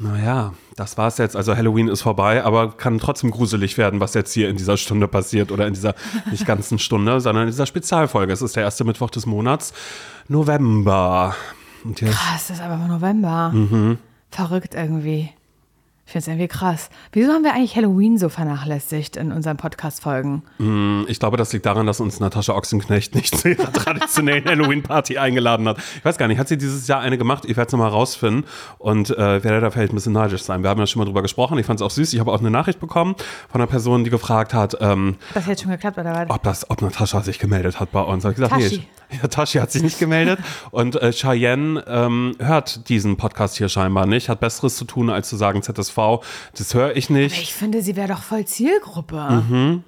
Naja, das war's jetzt. Also Halloween ist vorbei, aber kann trotzdem gruselig werden, was jetzt hier in dieser Stunde passiert oder in dieser nicht ganzen Stunde, sondern in dieser Spezialfolge. Es ist der erste Mittwoch des Monats, November. Und jetzt Krass, es ist aber November. Mhm. Verrückt irgendwie. Ich finde es irgendwie krass. Wieso haben wir eigentlich Halloween so vernachlässigt in unseren Podcast-Folgen? Mm, ich glaube, das liegt daran, dass uns Natascha Ochsenknecht nicht zu ihrer traditionellen Halloween-Party eingeladen hat. Ich weiß gar nicht, hat sie dieses Jahr eine gemacht? Ich werde es nochmal rausfinden und äh, werde da vielleicht ein bisschen neidisch sein. Wir haben ja schon mal drüber gesprochen. Ich fand es auch süß. Ich habe auch eine Nachricht bekommen von einer Person, die gefragt hat, ähm, das jetzt schon geklappt oder was? Ob, das, ob Natascha sich gemeldet hat bei uns. Habe ich gesagt, Tashi. nee, ja, Tashi hat sich nicht gemeldet. Und äh, Cheyenne ähm, hört diesen Podcast hier scheinbar nicht, hat Besseres zu tun, als zu sagen ZSV. Das höre ich nicht. Aber ich finde, sie wäre doch voll Zielgruppe. Mhm.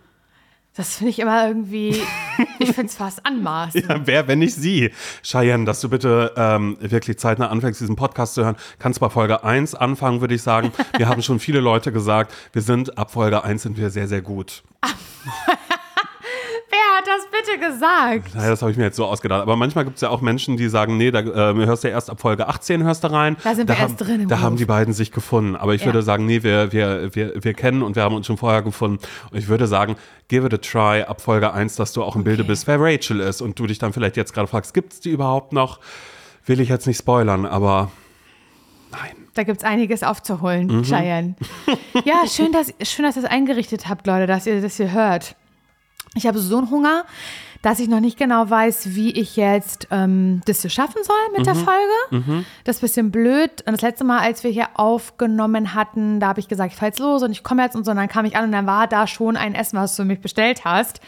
Das finde ich immer irgendwie, ich finde es fast anmaßend. Ja, wer, wenn nicht sie? Cheyenne, dass du bitte ähm, wirklich zeitnah anfängst, diesen Podcast zu hören. Kannst bei Folge 1 anfangen, würde ich sagen. Wir haben schon viele Leute gesagt, wir sind, ab Folge 1 sind wir sehr, sehr gut. Hat das bitte gesagt? Naja, das habe ich mir jetzt so ausgedacht. Aber manchmal gibt es ja auch Menschen, die sagen, nee, da äh, hörst du ja erst ab Folge 18 hörst du rein. Da sind da wir haben, erst drin. Da Beruf. haben die beiden sich gefunden. Aber ich ja. würde sagen, nee, wir, wir, wir, wir kennen und wir haben uns schon vorher gefunden. Und ich würde sagen, give it a try ab Folge 1, dass du auch im okay. Bilde bist, wer Rachel ist. Und du dich dann vielleicht jetzt gerade fragst, gibt es die überhaupt noch? Will ich jetzt nicht spoilern, aber nein. Da gibt es einiges aufzuholen, mhm. Cheyenne. ja, schön dass, schön, dass ihr es eingerichtet habt, Leute, dass ihr das hier hört. Ich habe so einen Hunger, dass ich noch nicht genau weiß, wie ich jetzt ähm, das hier schaffen soll mit mhm. der Folge. Mhm. Das ist ein bisschen blöd. Und das letzte Mal, als wir hier aufgenommen hatten, da habe ich gesagt, ich fahre jetzt los und ich komme jetzt und so. Und dann kam ich an und dann war da schon ein Essen, was du für mich bestellt hast.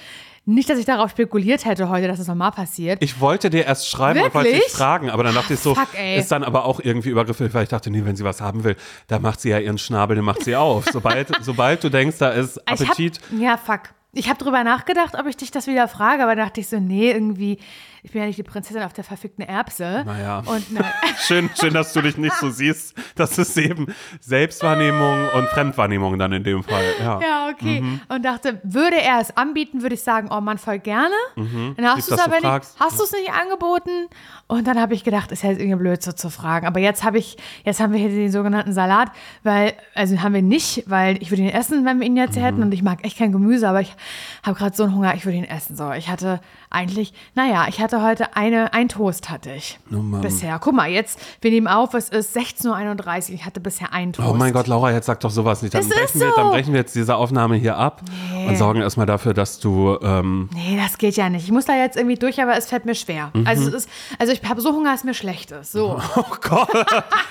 Nicht, dass ich darauf spekuliert hätte heute, dass es das nochmal passiert. Ich wollte dir erst schreiben Wirklich? und wollte dich fragen, aber dann dachte ich so, Fuck, ist dann aber auch irgendwie übergriffig, weil ich dachte, nee, wenn sie was haben will, da macht sie ja ihren Schnabel, den macht sie auf. Sobald, sobald du denkst, da ist Appetit. Hab, ja, fuck. Ich habe drüber nachgedacht, ob ich dich das wieder frage, aber dachte ich so, nee, irgendwie ich bin ja nicht die Prinzessin auf der verfickten Erbse. Naja. Und, schön, schön, dass du dich nicht so siehst. Das ist eben Selbstwahrnehmung und Fremdwahrnehmung dann in dem Fall. Ja, ja okay. Mhm. Und dachte, würde er es anbieten, würde ich sagen, oh Mann, voll gerne. Mhm. Dann hast du es aber nicht, hast du es nicht angeboten. Und dann habe ich gedacht, ist ja jetzt irgendwie blöd so zu fragen. Aber jetzt habe ich, jetzt haben wir hier den sogenannten Salat, weil, also haben wir nicht, weil ich würde ihn essen, wenn wir ihn jetzt mhm. hätten. Und ich mag echt kein Gemüse, aber ich habe gerade so einen Hunger, ich würde ihn essen. So, ich hatte eigentlich, naja, ich hatte heute eine, ein Toast hatte ich oh bisher. Guck mal, jetzt, wir nehmen auf, es ist 16.31 Uhr, ich hatte bisher einen Toast. Oh mein Gott, Laura, jetzt sag doch sowas nicht. Dann, brechen, so. wir, dann brechen wir jetzt diese Aufnahme hier ab nee. und sorgen erstmal dafür, dass du. Ähm nee, das geht ja nicht. Ich muss da jetzt irgendwie durch, aber es fällt mir schwer. Mhm. Also, es ist, also ich habe so Hunger, dass mir schlecht ist. So. Oh Gott.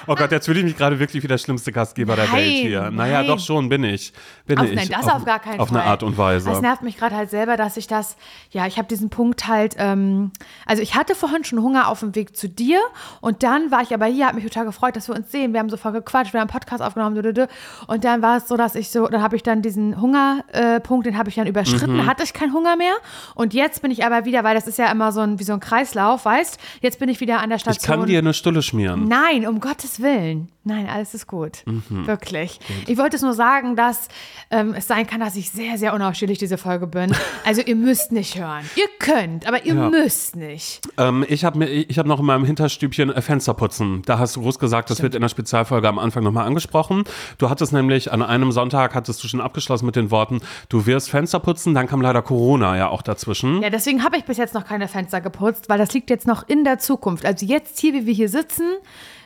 Oh Gott, jetzt fühle ich mich gerade wirklich wie der schlimmste Gastgeber nein, der Welt hier. Naja, nein. doch schon, bin ich. Bin auf, ich. Nein, das auf, auf gar keinen auf Fall. Auf eine Art und Weise. Das nervt mich gerade halt selber, dass ich das, ja, ich habe diesen Punkt halt, ähm, also ich hatte vorhin schon Hunger auf dem Weg zu dir und dann war ich aber hier, habe mich total gefreut, dass wir uns sehen. Wir haben so voll gequatscht, wir haben einen Podcast aufgenommen und dann war es so, dass ich so, dann habe ich dann diesen Hungerpunkt, äh, den habe ich dann überschritten, mhm. hatte ich keinen Hunger mehr und jetzt bin ich aber wieder, weil das ist ja immer so ein, wie so ein Kreislauf, weißt, jetzt bin ich wieder an der Station. Ich kann dir eine Stulle schmieren. Nein, um Gottes Willen. Nein, alles ist gut. Mhm. Wirklich. Gut. Ich wollte es nur sagen, dass ähm, es sein kann, dass ich sehr, sehr unausstehlich diese Folge bin. Also ihr müsst nicht hören. Ihr könnt, aber ihr ja. müsst nicht. Ähm, ich habe hab noch in meinem Hinterstübchen äh, Fenster putzen. Da hast du groß gesagt, das Stimmt. wird in der Spezialfolge am Anfang nochmal angesprochen. Du hattest nämlich an einem Sonntag, hattest du schon abgeschlossen mit den Worten, du wirst Fenster putzen. Dann kam leider Corona ja auch dazwischen. Ja, deswegen habe ich bis jetzt noch keine Fenster geputzt, weil das liegt jetzt noch in der Zukunft. Also jetzt hier, wie wir hier sitzen,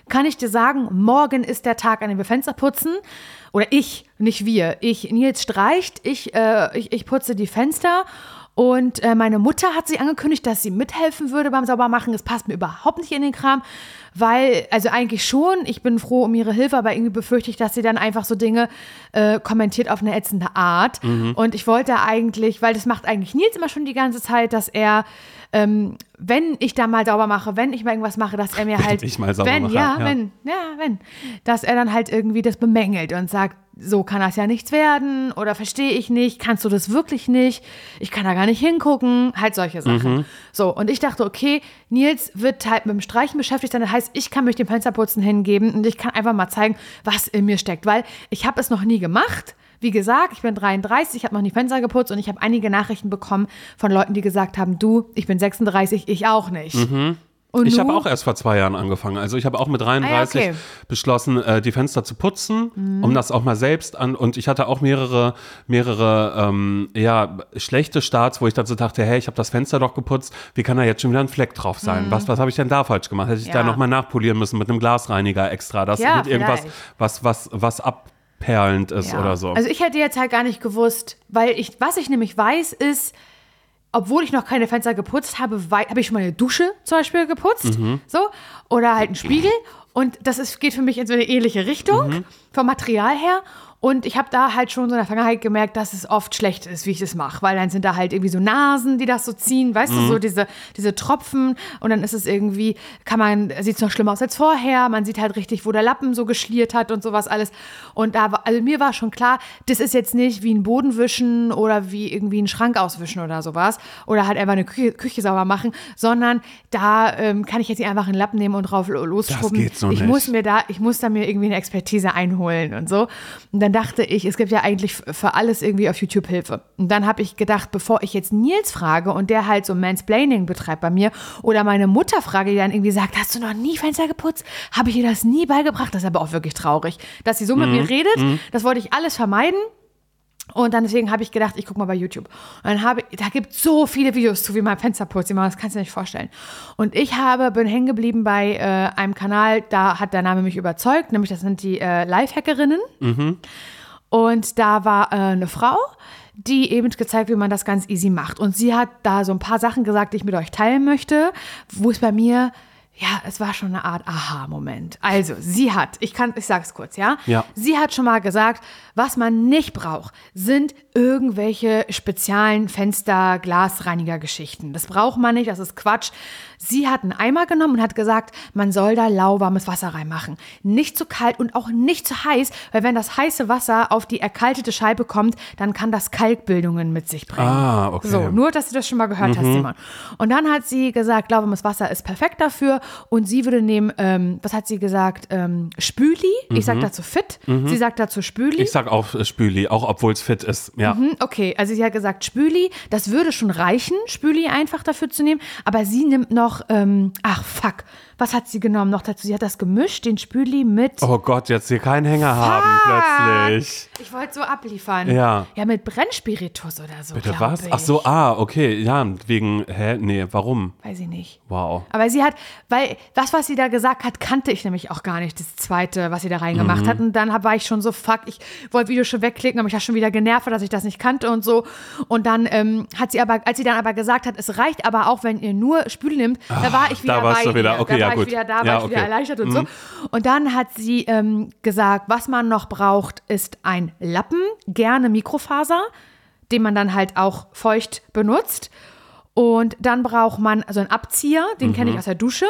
kann ich dir sagen, morgen ist der Tag, an dem wir Fenster putzen. Oder ich, nicht wir. Ich, Nils streicht, ich, äh, ich, ich putze die Fenster. Und äh, meine Mutter hat sich angekündigt, dass sie mithelfen würde beim Saubermachen. Es passt mir überhaupt nicht in den Kram, weil, also eigentlich schon, ich bin froh um ihre Hilfe, aber irgendwie befürchte ich, dass sie dann einfach so Dinge äh, kommentiert auf eine ätzende Art. Mhm. Und ich wollte eigentlich, weil das macht eigentlich Nils immer schon die ganze Zeit, dass er ähm, wenn ich da mal sauber mache, wenn ich mal irgendwas mache, dass er mir halt, ich mal sauber wenn, mache, ja, ja, wenn, ja, wenn, dass er dann halt irgendwie das bemängelt und sagt, so kann das ja nichts werden oder verstehe ich nicht, kannst du das wirklich nicht, ich kann da gar nicht hingucken, halt solche Sachen. Mhm. So, und ich dachte, okay, Nils wird halt mit dem Streichen beschäftigt sein, das heißt, ich kann mich dem Fensterputzen hingeben und ich kann einfach mal zeigen, was in mir steckt, weil ich habe es noch nie gemacht, wie gesagt, ich bin 33, ich habe noch nie Fenster geputzt und ich habe einige Nachrichten bekommen von Leuten, die gesagt haben, du, ich bin 36, ich auch nicht. Mhm. Und Ich habe auch erst vor zwei Jahren angefangen. Also ich habe auch mit 33 Ah ja, okay. beschlossen, äh, die Fenster zu putzen, um das auch mal selbst an. Und ich hatte auch mehrere, mehrere ähm, ja, schlechte Starts, wo ich dann so dachte, hey, ich habe das Fenster doch geputzt, wie kann da jetzt schon wieder ein Fleck drauf sein? Was, was habe ich denn da falsch gemacht? Hätte ich da Ja. nochmal nachpolieren müssen mit einem Glasreiniger extra? Das Ja, mit irgendwas, was, was, was abperlend ist Ja. oder so. Also ich hätte jetzt halt gar nicht gewusst, weil ich, was ich nämlich weiß, ist, obwohl ich noch keine Fenster geputzt habe, habe ich schon mal eine Dusche zum Beispiel geputzt. Mhm. So. Oder halt einen Spiegel. Und das ist, geht für mich in so eine ähnliche Richtung Mhm. vom Material her. Und ich habe da halt schon so in der Vergangenheit gemerkt, dass es oft schlecht ist, wie ich das mache. Weil dann sind da halt irgendwie so Nasen, die das so ziehen, weißt du, Mhm. so diese, diese Tropfen. Und dann ist es irgendwie, kann man, sieht es noch schlimmer aus als vorher. Man sieht halt richtig, wo der Lappen so geschliert hat und sowas alles. Und da also mir war schon klar, das ist jetzt nicht wie ein Boden wischen oder wie irgendwie einen Schrank auswischen oder sowas. Oder halt einfach eine Küche, Küche sauber machen, sondern da ähm, kann ich jetzt nicht einfach einen Lappen nehmen und drauf lo- losschrubben. geht so ich nicht. muss mir da, ich muss da mir irgendwie eine Expertise einholen und so. Und dann dachte ich, es gibt ja eigentlich für alles irgendwie auf YouTube Hilfe. Und dann habe ich gedacht, bevor ich jetzt Nils frage und der halt so Mansplaining betreibt bei mir oder meine Mutter frage, die dann irgendwie sagt, hast du noch nie Fenster geputzt? Habe ich ihr das nie beigebracht? Das ist aber auch wirklich traurig, dass sie so mit mir redet. Das wollte ich alles vermeiden. Und dann deswegen habe ich gedacht, ich gucke mal bei YouTube. Und dann habe da gibt es so viele Videos zu, wie man Fenster putzt, das kannst du dir nicht vorstellen. Und ich habe, bin hängen geblieben bei äh, einem Kanal, da hat der Name mich überzeugt, nämlich das sind die äh, Lifehackerinnen. Und da war äh, eine Frau, die eben gezeigt, wie man das ganz easy macht. Und sie hat da so ein paar Sachen gesagt, die ich mit euch teilen möchte, wo es bei mir, ja, es war schon eine Art Aha-Moment. Also, sie hat, ich kann, ich sag's kurz, ja? Ja. Sie hat schon mal gesagt, was man nicht braucht, sind irgendwelche speziellen Fenster, Glasreiniger-Geschichten. Das braucht man nicht, das ist Quatsch. Sie hat einen Eimer genommen und hat gesagt, man soll da lauwarmes Wasser reinmachen. Nicht zu kalt und auch nicht zu heiß, weil wenn das heiße Wasser auf die erkaltete Scheibe kommt, dann kann das Kalkbildungen mit sich bringen. Ah, okay. So, nur, dass du das schon mal gehört hast, Simon. Und dann hat sie gesagt, lauwarmes Wasser ist perfekt dafür. Und sie würde nehmen, ähm, was hat sie gesagt? Ähm, Spüli. Ich sag dazu fit. Sie sagt dazu Spüli. ich sag auch äh, Spüli, auch obwohl es fit ist. Ja. Hm, Okay, also sie hat gesagt Spüli, das würde schon reichen, Spüli einfach dafür zu nehmen, aber sie nimmt noch, ähm, ach fuck, was hat sie genommen noch dazu? Sie hat das gemischt, den Spüli mit, Oh Gott, jetzt hier keinen Hänger haben plötzlich. ich wollte so abliefern. Ja. Ja, mit Brennspiritus oder so, Bitte was? Ich. Ach so, ah, okay, ja, wegen, hä, nee, warum? Weiß ich nicht. Wow. Aber sie hat, weil das, was sie da gesagt hat, kannte ich nämlich auch gar nicht, das zweite, was sie da reingemacht Mhm. hat. Und dann war ich schon so, fuck, ich wollte Video schon wegklicken, aber mich das schon wieder genervt, dass ich das nicht kannte und so. Und dann ähm, hat sie aber, als sie dann aber gesagt hat, es reicht aber auch, wenn ihr nur Spül nimmt, da war ich wieder da warst bei du wieder. Okay, ja, war gut. ich wieder da, war Ja, ich wieder okay. Mhm. erleichtert und so. Und dann hat sie ähm, gesagt, was man noch braucht, ist ein Lappen, gerne Mikrofaser, den man dann halt auch feucht benutzt. Und dann braucht man so einen Abzieher, den kenne ich aus der Dusche.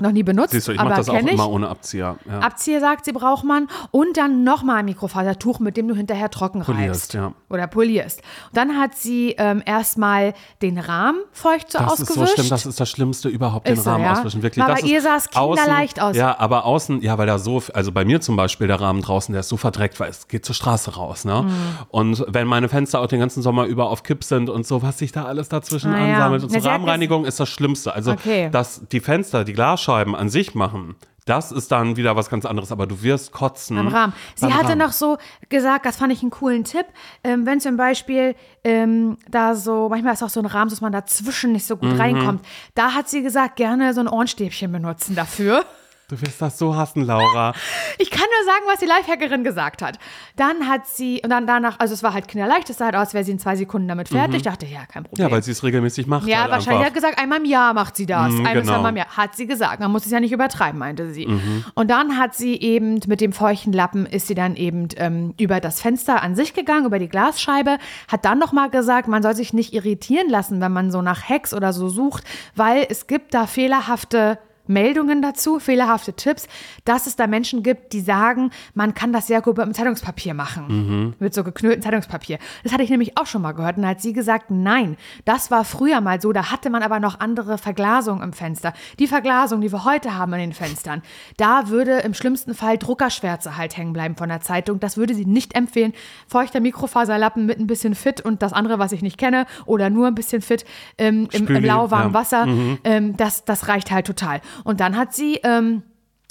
Noch nie benutzt. Siehst du, ich mache das auch ich. immer ohne Abzieher. Ja. Abzieher sagt sie, braucht man. Und dann nochmal ein Mikrofasertuch, mit dem du hinterher trocken Polierst, reibst. ja. Oder polierst. Und dann hat sie ähm, erstmal den Rahmen feucht so Das ausgewischt. ist so schlimm, das ist das Schlimmste überhaupt, den Ist so, Rahmen ja? auswischen. Wirklich. Aber das ihr sah es kinderleicht aus. Ja, aber außen, ja, weil da so, also bei mir zum Beispiel der Rahmen draußen, der ist so verdreckt, weil es geht zur Straße raus, ne? Mhm. Und wenn meine Fenster auch den ganzen Sommer über auf Kipp sind und so, was sich da alles dazwischen Ah, ansammelt. Und so Rahmenreinigung ist das Schlimmste. Also, Okay. dass die Fenster, die Glasscheiben an sich machen, das ist dann wieder was ganz anderes, aber du wirst kotzen. Am Rahmen. Sie beim hatte Rahmen. noch so gesagt, das fand ich einen coolen Tipp, ähm, wenn zum Beispiel ähm, da so, manchmal ist auch so ein Rahmen, dass man dazwischen nicht so gut Mhm. reinkommt. Da hat sie gesagt, gerne so ein Ohrenstäbchen benutzen dafür. Du wirst das so hassen, Laura. Ich kann nur sagen, was die Lifehackerin gesagt hat. Dann hat sie, und dann danach, also es war halt kinderleicht, es sah halt aus, wäre sie in zwei Sekunden damit fertig. Ich dachte, ja, kein Problem. Mhm. Ja, weil sie es regelmäßig macht. Ja, halt wahrscheinlich einfach. hat gesagt, einmal im Jahr macht sie das. Mhm, ein bis genau. Mhm. im Jahr. Hat sie gesagt. Man muss es ja nicht übertreiben, meinte sie. Und dann hat sie eben mit dem feuchten Lappen ist sie dann eben ähm, über das Fenster an sich gegangen, über die Glasscheibe, hat dann nochmal gesagt, man soll sich nicht irritieren lassen, wenn man so nach Hacks oder so sucht, weil es gibt da fehlerhafte Meldungen dazu, fehlerhafte Tipps, dass es da Menschen gibt, die sagen, man kann das sehr gut mit Zeitungspapier machen. Mhm. Mit so geknülltem Zeitungspapier. Das hatte ich nämlich auch schon mal gehört. Und da hat sie gesagt, nein, das war früher mal so. Da hatte man aber noch andere Verglasung im Fenster. Die Verglasung, die wir heute haben an den Fenstern, da würde im schlimmsten Fall Druckerschwärze halt hängen bleiben von der Zeitung. Das würde sie nicht empfehlen. Feuchter Mikrofaserlappen mit ein bisschen Fit und das andere, was ich nicht kenne, oder nur ein bisschen Fit ähm, im, im lauwarmen ja. Wasser, mhm. ähm, das, das reicht halt total. Und dann hat sie. Ähm,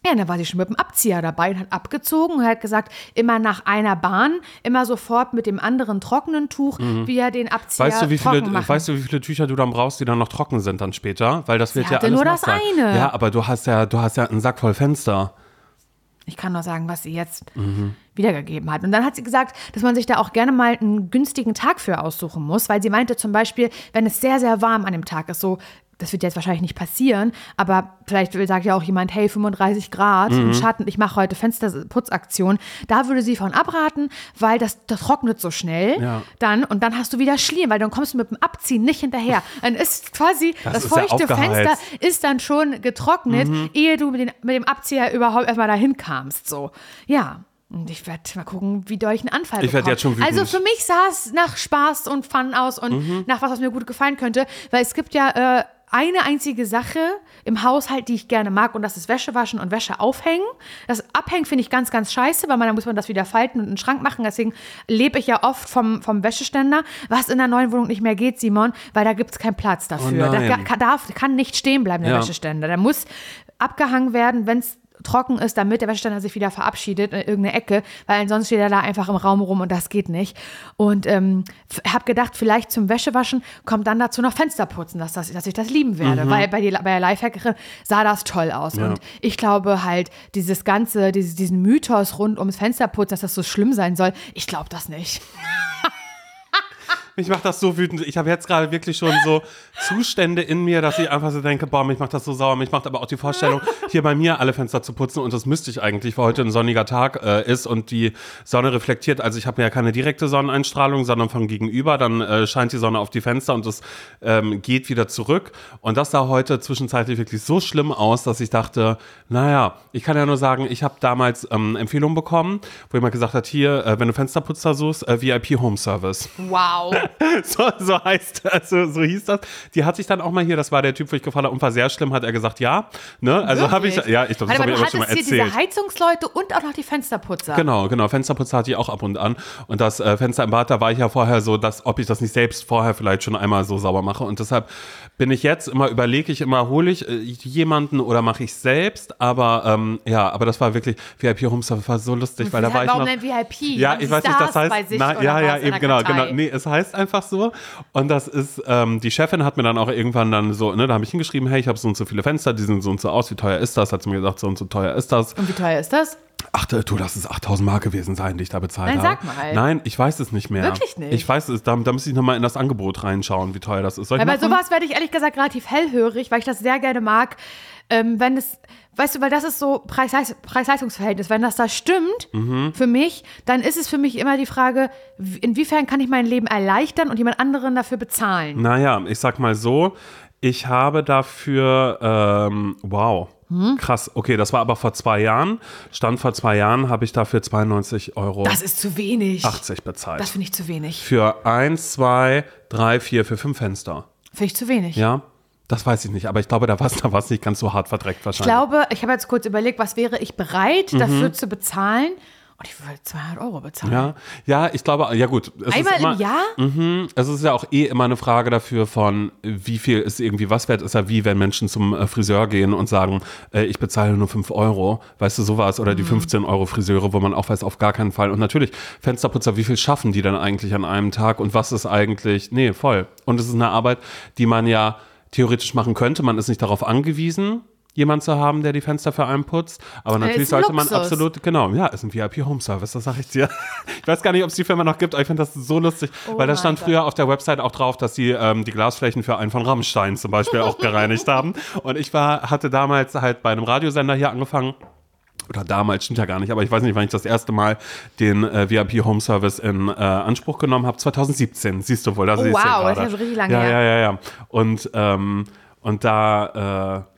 ja, dann war sie schon mit dem Abzieher dabei und hat abgezogen und hat gesagt, immer nach einer Bahn, immer sofort mit dem anderen trockenen Tuch, mhm. wie er den Abzieher weißt du, wie viele, machen. Weißt du, wie viele Tücher du dann brauchst, die dann noch trocken sind dann später? Weil das sie wird ja alles nur das eine. Ja, aber du hast ja, du hast ja einen Sack voll Fenster. Ich kann nur sagen, was sie jetzt mhm. wiedergegeben hat. Und dann hat sie gesagt, dass man sich da auch gerne mal einen günstigen Tag für aussuchen muss, weil sie meinte zum Beispiel, wenn es sehr, sehr warm an dem Tag ist, so das wird jetzt wahrscheinlich nicht passieren, aber vielleicht sagt ja auch jemand, hey, 35 Grad mhm. im Schatten, ich mache heute Fensterputzaktion. Da würde sie von abraten, weil das, das trocknet so schnell ja. dann und dann hast du wieder Schlieren, weil dann kommst du mit dem Abziehen nicht hinterher. Dann ist quasi das, das ist feuchte ja Fenster ist dann schon getrocknet, mhm. ehe du mit, den, mit dem Abzieher überhaupt erstmal dahin kamst. So, ja. Und ich werde mal gucken, wie doll ich einen Anfall Ich werde jetzt schon wütend. Also für mich sah es nach Spaß und Fun aus und mhm. nach was, was mir gut gefallen könnte. Weil es gibt ja äh, eine einzige Sache im Haushalt, die ich gerne mag, und das ist Wäsche waschen und Wäsche aufhängen. Das Abhängen finde ich ganz, ganz scheiße, weil man, dann muss man das wieder falten und in den Schrank machen. Deswegen lebe ich ja oft vom, vom Wäscheständer, was in der neuen Wohnung nicht mehr geht, Simon, weil da gibt es keinen Platz dafür. Oh da kann, darf, kann nicht stehen bleiben, der ja. Wäscheständer. Der muss abgehangen werden, wenn es trocken ist, damit der Wäscheständer sich wieder verabschiedet in irgendeine Ecke, weil ansonsten steht er da einfach im Raum rum und das geht nicht. Und ähm, habe gedacht, vielleicht zum Wäschewaschen kommt dann dazu noch Fensterputzen, dass, das, dass ich das lieben werde, mhm. weil bei, die, bei der Lifehackerin sah das toll aus. Ja. Und ich glaube halt, dieses ganze, dieses, diesen Mythos rund ums Fensterputzen, dass das so schlimm sein soll, ich glaube das nicht. Mich macht das so wütend. Ich habe jetzt gerade wirklich schon so Zustände in mir, dass ich einfach so denke, boah, mich macht das so sauer. Mich macht aber auch die Vorstellung, hier bei mir alle Fenster zu putzen und das müsste ich eigentlich, weil heute ein sonniger Tag äh, ist und die Sonne reflektiert. Also ich habe ja keine direkte Sonneneinstrahlung, sondern von gegenüber. Dann äh, scheint die Sonne auf die Fenster und es ähm, geht wieder zurück. Und das sah heute zwischenzeitlich wirklich so schlimm aus, dass ich dachte, naja, ich kann ja nur sagen, ich habe damals ähm, Empfehlungen bekommen, wo jemand gesagt hat, hier, äh, wenn du Fensterputzer suchst, äh, VIP Home Service. Wow. so, so heißt also so hieß das. Die hat sich dann auch mal hier, das war der Typ, wo ich gefragt habe, und war sehr schlimm, hat er gesagt, ja. Ne? Also habe ich, ja, ich glaube, das habe ich aber schon mal erzählt. Hier diese Heizungsleute und auch noch die Fensterputzer. Genau, genau. Fensterputzer hatte ich auch ab und an. Und das äh, Fenster im Bad, da war ich ja vorher so, dass, ob ich das nicht selbst vorher vielleicht schon einmal so sauber mache. Und deshalb bin ich jetzt immer, überlege ich immer, hole ich äh, jemanden oder mache ich selbst. Aber ähm, ja, aber das war wirklich, VIP Homestuff war so lustig, weil da war warum ich noch. Warum denn VIP? Ja, ich weiß nicht, das heißt, na, ja, ja, eben, genau, genau. Nee, es heißt einfach so. Und das ist, ähm, die Chefin hat mir dann auch irgendwann dann so, ne, da habe ich hingeschrieben, hey, ich habe so und so viele Fenster, die sehen so und so aus, wie teuer ist das? Hat sie mir gesagt, so und so teuer ist das. Und wie teuer ist das? Ach, du, das ist 8000 Mark gewesen sein, die ich da bezahlt Nein, habe. sag mal. Nein, ich weiß es nicht mehr. Wirklich nicht? Ich weiß es, da, da müsste ich nochmal in das Angebot reinschauen, wie teuer das ist. Soll ich bei sowas werde ich ehrlich gesagt relativ hellhörig, weil ich das sehr gerne mag, ähm, wenn es, weißt du, weil das ist so Preis-Leistungsverhältnis. Wenn das da stimmt mhm. für mich, dann ist es für mich immer die Frage, inwiefern kann ich mein Leben erleichtern und jemand anderen dafür bezahlen? Naja, ich sag mal so, ich habe dafür, ähm, wow, hm? Krass, okay, das war aber vor zwei Jahren. Stand vor zwei Jahren habe ich dafür 92 Euro. Das ist zu wenig. 80 bezahlt. Das finde ich zu wenig. Für eins, zwei, drei, vier, für fünf Fenster. Finde ich zu wenig. Ja. Das weiß ich nicht, aber ich glaube, da war es da nicht ganz so hart verdreckt wahrscheinlich. Ich glaube, ich habe jetzt kurz überlegt, was wäre ich bereit mhm. dafür zu bezahlen? Und ich würde 200 Euro bezahlen. Ja, ja, ich glaube, ja gut. Einmal immer, im Jahr? Mh, es ist ja auch eh immer eine Frage dafür von, wie viel ist irgendwie was wert. Ist ja wie, wenn Menschen zum äh, Friseur gehen und sagen, äh, ich bezahle nur 5 Euro. Weißt du, sowas. Oder mhm. die 15 Euro Friseure, wo man auch weiß, auf gar keinen Fall. Und natürlich, Fensterputzer, wie viel schaffen die dann eigentlich an einem Tag? Und was ist eigentlich, nee, voll. Und es ist eine Arbeit, die man ja theoretisch machen könnte. Man ist nicht darauf angewiesen jemand zu haben, der die Fenster für einen putzt. Aber natürlich sollte man absolut, genau, ja, ist ein VIP Home Service, das sage ich dir. Ich weiß gar nicht, ob es die Firma noch gibt, aber ich finde das so lustig, oh weil da stand Gott. früher auf der Website auch drauf, dass sie ähm, die Glasflächen für einen von Rammstein zum Beispiel auch gereinigt haben. Und ich war, hatte damals halt bei einem Radiosender hier angefangen oder damals, stimmt ja gar nicht, aber ich weiß nicht, wann ich das erste Mal den äh, VIP Home Service in äh, Anspruch genommen habe. 2017, siehst du wohl. Da oh, wow, ja das ist ja schon richtig lange ja, her. Ja, ja, ja. Und, ähm, und da, äh,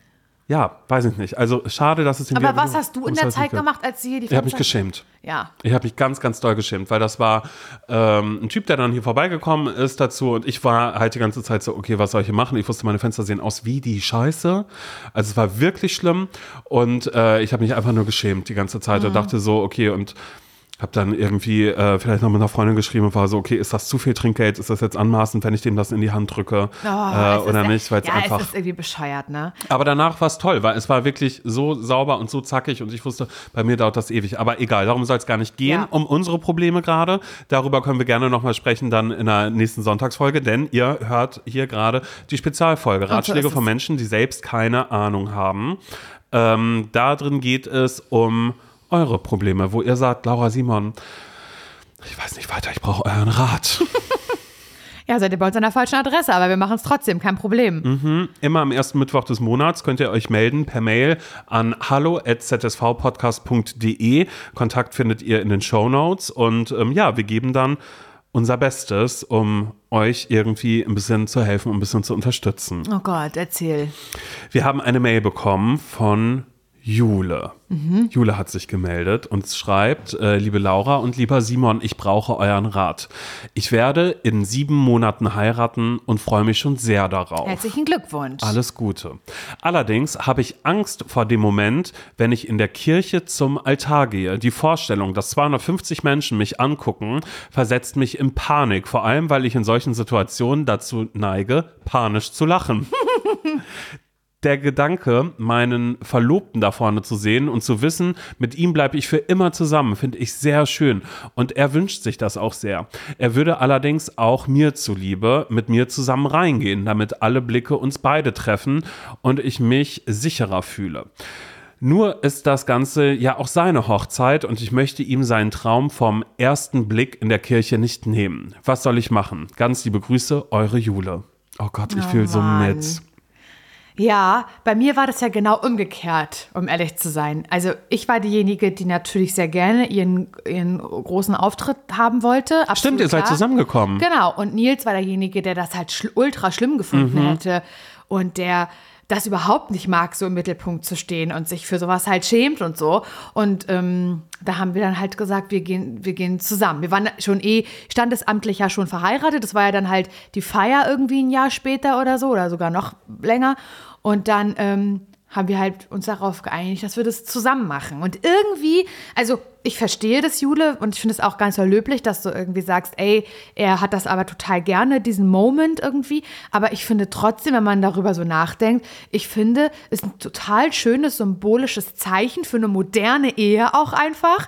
ja, weiß ich nicht. Also schade, dass es in Aber was hast du in der Zeit gemacht, als sie hier die Ich habe mich geschämt. Ja. Ich habe mich ganz, ganz doll geschämt, weil das war ähm, ein Typ, der dann hier vorbeigekommen ist dazu und ich war halt die ganze Zeit so, okay, was soll ich hier machen? Ich wusste, meine Fenster sehen aus wie die Scheiße. Also es war wirklich schlimm und äh, ich habe mich einfach nur geschämt die ganze Zeit Mhm. und dachte so, okay, und habe dann irgendwie äh, vielleicht noch mit einer Freundin geschrieben und war so, okay, ist das zu viel Trinkgeld? Ist das jetzt anmaßend, wenn ich dem das in die Hand drücke Oh, äh, ist oder ja- nicht? Weil es ja, einfach es ist irgendwie bescheuert, ne? aber danach war es toll, weil es war wirklich so sauber und so zackig und ich wusste, bei mir dauert das ewig. Aber egal, darum soll es gar nicht gehen, Ja. um unsere Probleme gerade. Darüber können wir gerne nochmal sprechen dann in der nächsten Sonntagsfolge, denn ihr hört hier gerade die Spezialfolge. so Ratschläge ist von. Menschen, die selbst keine Ahnung haben. Ähm, da drin geht es um eure Probleme, wo ihr sagt, Laura Simon, ich weiß nicht weiter, ich brauche euren Rat. Ja, seid ihr bei uns an der falschen Adresse, aber wir machen es trotzdem, kein Problem. Mhm. Immer am ersten Mittwoch des Monats könnt ihr euch melden per Mail an hallo.zsvpodcast.de. Kontakt findet ihr in den Show Notes und ähm, ja, wir geben dann unser Bestes, um euch irgendwie ein bisschen zu helfen, ein bisschen zu unterstützen. Oh Gott, erzähl. Wir haben eine Mail bekommen von Jule. Jule hat sich gemeldet und schreibt, äh, liebe Laura und lieber Simon, ich brauche euren Rat. Ich werde in sieben Monaten heiraten und freue mich schon sehr darauf. Herzlichen Glückwunsch. Alles Gute. Allerdings habe ich Angst vor dem Moment, wenn ich in der Kirche zum Altar gehe. Die Vorstellung, dass 250 Menschen mich angucken, versetzt mich in Panik. Vor allem, weil ich in solchen Situationen dazu neige, panisch zu lachen. Der Gedanke, meinen Verlobten da vorne zu sehen und zu wissen, mit ihm bleibe ich für immer zusammen, finde ich sehr schön. Und er wünscht sich das auch sehr. Er würde allerdings auch mir zuliebe mit mir zusammen reingehen, damit alle Blicke uns beide treffen und ich mich sicherer fühle. Nur ist das Ganze ja auch seine Hochzeit und ich möchte ihm seinen Traum vom ersten Blick in der Kirche nicht nehmen. Was soll ich machen? Ganz liebe Grüße, eure Jule. Oh Gott, ich Oh fühle so mit. Ja, bei mir war das ja genau umgekehrt, um ehrlich zu sein. Also ich war diejenige, die natürlich sehr gerne ihren, ihren großen Auftritt haben wollte. Stimmt, ihr seid zusammengekommen. Genau, und Nils war derjenige, der das halt schl ultra schlimm gefunden Mhm. hätte und der das überhaupt nicht mag, so im Mittelpunkt zu stehen und sich für sowas halt schämt und so. Und ähm, da haben wir dann halt gesagt, wir gehen, wir gehen zusammen. Wir waren schon eh standesamtlich ja schon verheiratet. Das war ja dann halt die Feier irgendwie ein Jahr später oder so oder sogar noch länger. Und dann ähm, haben wir halt uns darauf geeinigt, dass wir das zusammen machen. Und irgendwie, also ich verstehe das, Jule, und ich finde es auch ganz löblich, dass du irgendwie sagst, ey, er hat das aber total gerne, diesen Moment irgendwie. Aber ich finde trotzdem, wenn man darüber so nachdenkt, ich finde, es ist ein total schönes, symbolisches Zeichen für eine moderne Ehe auch einfach,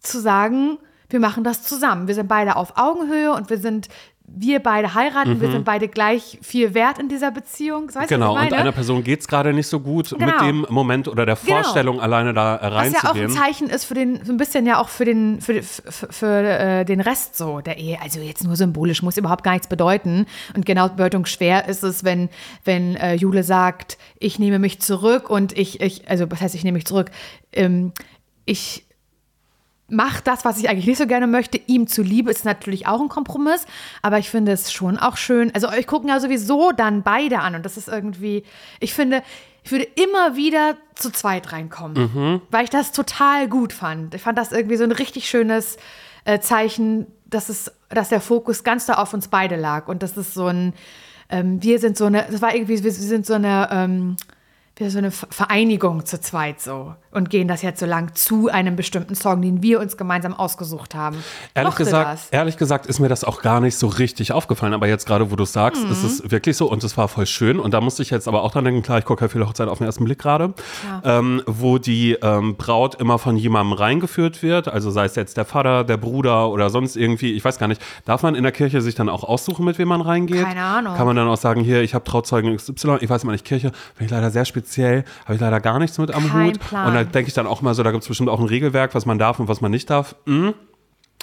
zu sagen, wir machen das zusammen. Wir sind beide auf Augenhöhe und wir sind, wir beide heiraten, wir sind beide gleich viel wert in dieser Beziehung. Weißt Mhm. Genau, und einer Person geht es gerade nicht so gut mit Genau. dem Moment oder der Genau. Vorstellung, alleine da äh, Was ja auch ein reinzugehen. Zeichen ist für den, so ein bisschen ja auch für den, für, für, für äh, den Rest so der Ehe. Also jetzt nur symbolisch, muss überhaupt gar nichts bedeuten. Und genau bedeutungsschwer ist es, wenn, wenn äh, Jule sagt, ich nehme mich zurück und ich, ich, also was heißt, ich nehme mich zurück? Ähm, ich mache das, was ich eigentlich nicht so gerne möchte, ihm zuliebe, ist natürlich auch ein Kompromiss, aber ich finde es schon auch schön. Also euch gucken ja sowieso dann beide an und das ist irgendwie, ich finde, ich würde immer wieder zu zweit reinkommen, weil ich das total gut fand. Ich fand das irgendwie so ein richtig schönes äh, Zeichen, dass es, dass der Fokus ganz da auf uns beide lag und das ist so ein, ähm, wir sind so eine, das war irgendwie, wir sind so eine, ähm, wir so eine Ver- Vereinigung zu zweit so und gehen das jetzt so lang zu einem bestimmten Song, den wir uns gemeinsam ausgesucht haben. Ehrlich Mochte gesagt, das. ehrlich gesagt ist mir das auch gar nicht so richtig aufgefallen, aber jetzt gerade, wo du es sagst, ist es wirklich so und es war voll schön und da musste ich jetzt aber auch dran denken, klar, ich gucke ja viele Hochzeit auf den ersten Blick gerade, ähm, wo die ähm, Braut immer von jemandem reingeführt wird, also sei es jetzt der Vater, der Bruder oder sonst irgendwie, ich weiß gar nicht, darf man in der Kirche sich dann auch aussuchen, mit wem man reingeht? Keine Ahnung. Kann man dann auch sagen, hier, ich habe Trauzeugen XY, ich weiß immer nicht, Kirche, bin ich leider sehr speziell, habe ich leider gar nichts mit am Kein Hut Plan. und denke ich dann auch mal so, da gibt es bestimmt auch ein Regelwerk, was man darf und was man nicht darf. Hm?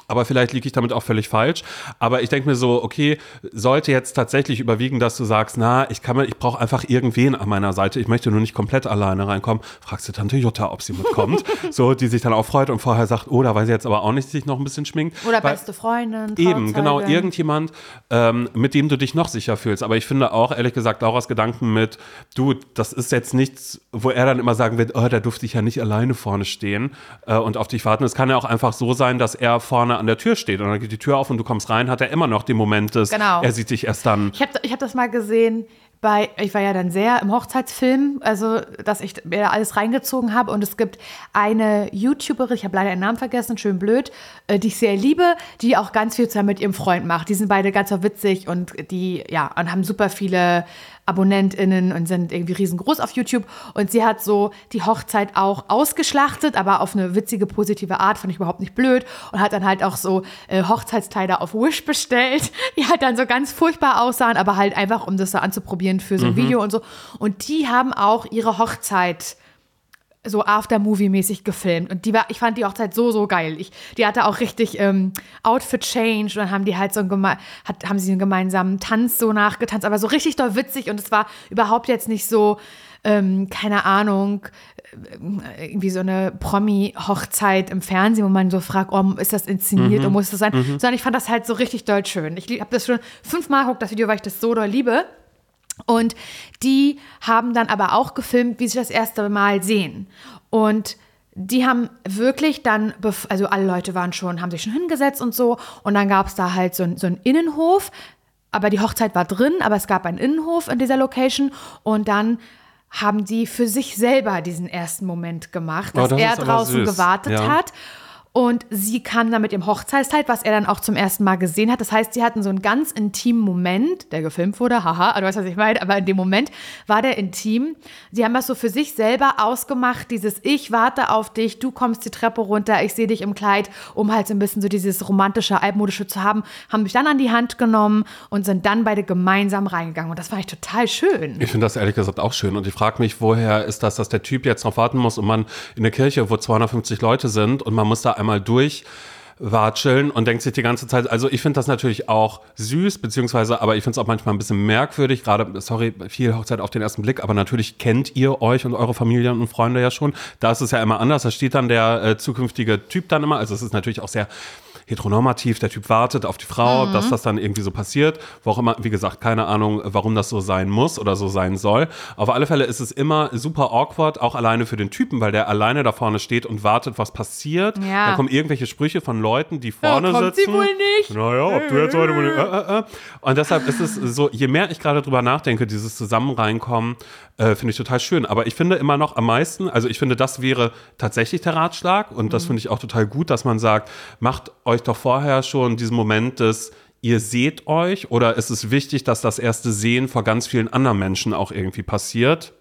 Aber vielleicht liege ich damit auch völlig falsch. Aber ich denke mir so, okay, sollte jetzt tatsächlich überwiegen, dass du sagst, na, ich kann mir, ich brauche einfach irgendwen an meiner Seite. Ich möchte nur nicht komplett alleine reinkommen. Fragst du Tante Jutta, ob sie mitkommt. so, die sich dann auch freut und vorher sagt, oh, da weiß ich jetzt aber auch nicht, sich noch ein bisschen schminkt. Oder Weil, beste Freundin. Eben, genau, irgendjemand, ähm, mit dem du dich noch sicher fühlst. Aber ich finde auch, ehrlich gesagt, Laura's Gedanken mit, du, das ist jetzt nichts, wo er dann immer sagen wird, oh, da durfte ich ja nicht alleine vorne stehen äh, und auf dich warten. Es kann ja auch einfach so sein, dass er vorne an der Tür steht und dann geht die Tür auf und du kommst rein, hat er immer noch den Moment des, genau. er sieht dich erst dann. Ich habe ich hab das mal gesehen, bei, ich war ja dann sehr im Hochzeitsfilm, also dass ich mir alles reingezogen habe und es gibt eine YouTuberin, ich habe leider ihren Namen vergessen, schön blöd, äh, die ich sehr liebe, die auch ganz viel zusammen mit ihrem Freund macht. Die sind beide ganz so witzig und die, ja, und haben super viele AbonnentInnen und sind irgendwie riesengroß auf YouTube. Und sie hat so die Hochzeit auch ausgeschlachtet, aber auf eine witzige, positive Art, fand ich überhaupt nicht blöd. Und hat dann halt auch so äh, Hochzeitskleider auf Wish bestellt, die halt dann so ganz furchtbar aussahen, aber halt einfach, um das so anzuprobieren für so ein mhm. Video und so. Und die haben auch ihre Hochzeit so After-Movie-mäßig gefilmt. Und die war, ich fand die Hochzeit so, so geil. Ich, die hatte auch richtig ähm, Outfit-Change und dann haben die halt so einen, hat, haben sie einen gemeinsamen Tanz so nachgetanzt, aber so richtig doll witzig und es war überhaupt jetzt nicht so, ähm, keine Ahnung, äh, irgendwie so eine Promi-Hochzeit im Fernsehen, wo man so fragt, oh, ist das inszeniert mhm. und muss das sein? Mhm. Sondern ich fand das halt so richtig doll schön. Ich habe das schon fünfmal geguckt, das Video, weil ich das so doll liebe. Und die haben dann aber auch gefilmt, wie sie das erste Mal sehen. Und die haben wirklich dann, also alle Leute waren schon, haben sich schon hingesetzt und so. Und dann gab es da halt so, so einen Innenhof. Aber die Hochzeit war drin, aber es gab einen Innenhof in dieser Location. Und dann haben die für sich selber diesen ersten Moment gemacht, dass oh, er draußen gewartet ja. hat. Und sie kam dann mit dem Hochzeitszeit, was er dann auch zum ersten Mal gesehen hat. Das heißt, sie hatten so einen ganz intimen Moment, der gefilmt wurde, haha, du weißt, was ich meine, aber in dem Moment war der intim. Sie haben das so für sich selber ausgemacht, dieses Ich warte auf dich, du kommst die Treppe runter, ich sehe dich im Kleid, um halt so ein bisschen so dieses romantische, altmodische zu haben, haben mich dann an die Hand genommen und sind dann beide gemeinsam reingegangen. Und das war echt total schön. Ich finde das ehrlich gesagt auch schön. Und ich frage mich, woher ist das, dass der Typ jetzt noch warten muss und man in der Kirche, wo 250 Leute sind und man muss da einmal durch watscheln und denkt sich die ganze Zeit, also ich finde das natürlich auch süß, beziehungsweise, aber ich finde es auch manchmal ein bisschen merkwürdig, gerade, sorry, viel Hochzeit auf den ersten Blick, aber natürlich kennt ihr euch und eure Familien und Freunde ja schon. Da ist es ja immer anders, da steht dann der äh, zukünftige Typ dann immer, also es ist natürlich auch sehr heteronormativ, der Typ wartet auf die Frau, mhm. dass das dann irgendwie so passiert. Wo auch immer, wie gesagt, keine Ahnung, warum das so sein muss oder so sein soll. Auf alle Fälle ist es immer super awkward, auch alleine für den Typen, weil der alleine da vorne steht und wartet, was passiert. Ja. Da kommen irgendwelche Sprüche von Leuten, die vorne ja, kommt sitzen. Sie wohl nicht. Naja, ob du jetzt heute wohl nicht. Äh, äh, äh. Und deshalb ist es so, je mehr ich gerade drüber nachdenke, dieses Zusammenreinkommen, äh, finde ich total schön. Aber ich finde immer noch am meisten, also ich finde, das wäre tatsächlich der Ratschlag und das mhm. finde ich auch total gut, dass man sagt, macht euch doch vorher schon diesen Moment des ihr seht euch oder ist es wichtig, dass das erste Sehen vor ganz vielen anderen Menschen auch irgendwie passiert?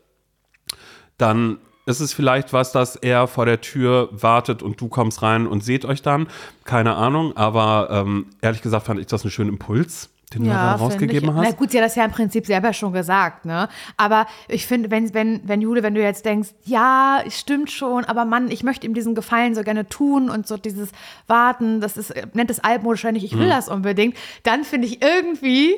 Dann ist es vielleicht was, dass er vor der Tür wartet und du kommst rein und seht euch dann. Keine Ahnung, aber ähm, ehrlich gesagt fand ich das einen schönen Impuls den ja, du da rausgegeben hast? Na gut, sie hat das ja im Prinzip selber schon gesagt, ne? Aber ich finde, wenn, wenn, wenn Jule, wenn du jetzt denkst, ja, stimmt schon, aber Mann, ich möchte ihm diesen Gefallen so gerne tun und so dieses Warten, das ist, nennt es altmodisch, wenn ich, ich will mhm. das unbedingt, dann finde ich irgendwie,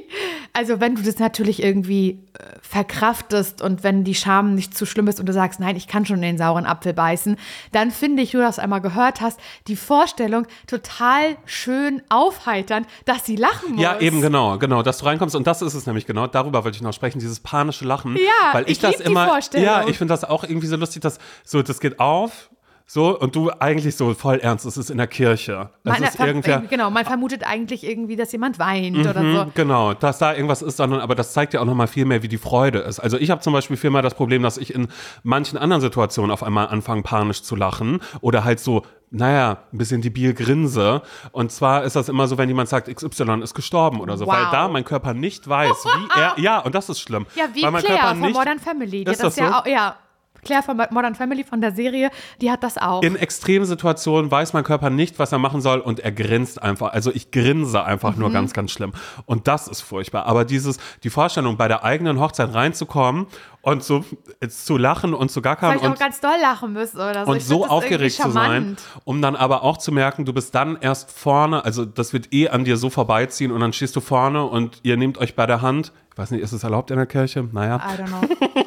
also wenn du das natürlich irgendwie äh, verkraftest und wenn die Scham nicht zu schlimm ist und du sagst, nein, ich kann schon den sauren Apfel beißen, dann finde ich, du das einmal gehört hast, die Vorstellung total schön aufheiternd, dass sie lachen muss. Ja, eben genau. Genau, genau, dass du reinkommst und das ist es nämlich genau. Darüber wollte ich noch sprechen, dieses panische Lachen. Ja, weil ich, ich das immer. Ja, ich finde das auch irgendwie so lustig, dass so das geht auf so, und du eigentlich so voll ernst, es ist in der Kirche. Man, ist irgendwer, genau, man vermutet eigentlich irgendwie, dass jemand weint mhm, oder so. Genau, dass da irgendwas ist, sondern, aber das zeigt ja auch nochmal viel mehr, wie die Freude ist. Also ich habe zum Beispiel viel mehr das Problem, dass ich in manchen anderen Situationen auf einmal anfange, panisch zu lachen oder halt so naja, ein bisschen debil grinse. Und zwar ist das immer so, wenn jemand sagt, XY ist gestorben oder so, wow. weil da mein Körper nicht weiß, wie er, ja, und das ist schlimm. Ja, wie weil mein Claire Körper von nicht, Modern Family. Ist das, das so? ja, auch, ja Claire von Modern Family von der Serie, die hat das auch. In extremen Situationen weiß mein Körper nicht, was er machen soll und er grinst einfach. Also ich grinse einfach Mhm. nur ganz, ganz schlimm. Und das ist furchtbar. Aber dieses, die Vorstellung, bei der eigenen Hochzeit reinzukommen und so äh, zu lachen und zu gackern Weil ich auch und ganz doll lachen müsste oder so. und Ich so aufgeregt zu sein, um dann aber auch zu merken, du bist dann erst vorne, also das wird eh an dir so vorbeiziehen und dann stehst du vorne und ihr nehmt euch bei der Hand. Ich weiß nicht, ist es erlaubt in der Kirche? Naja. I don't know.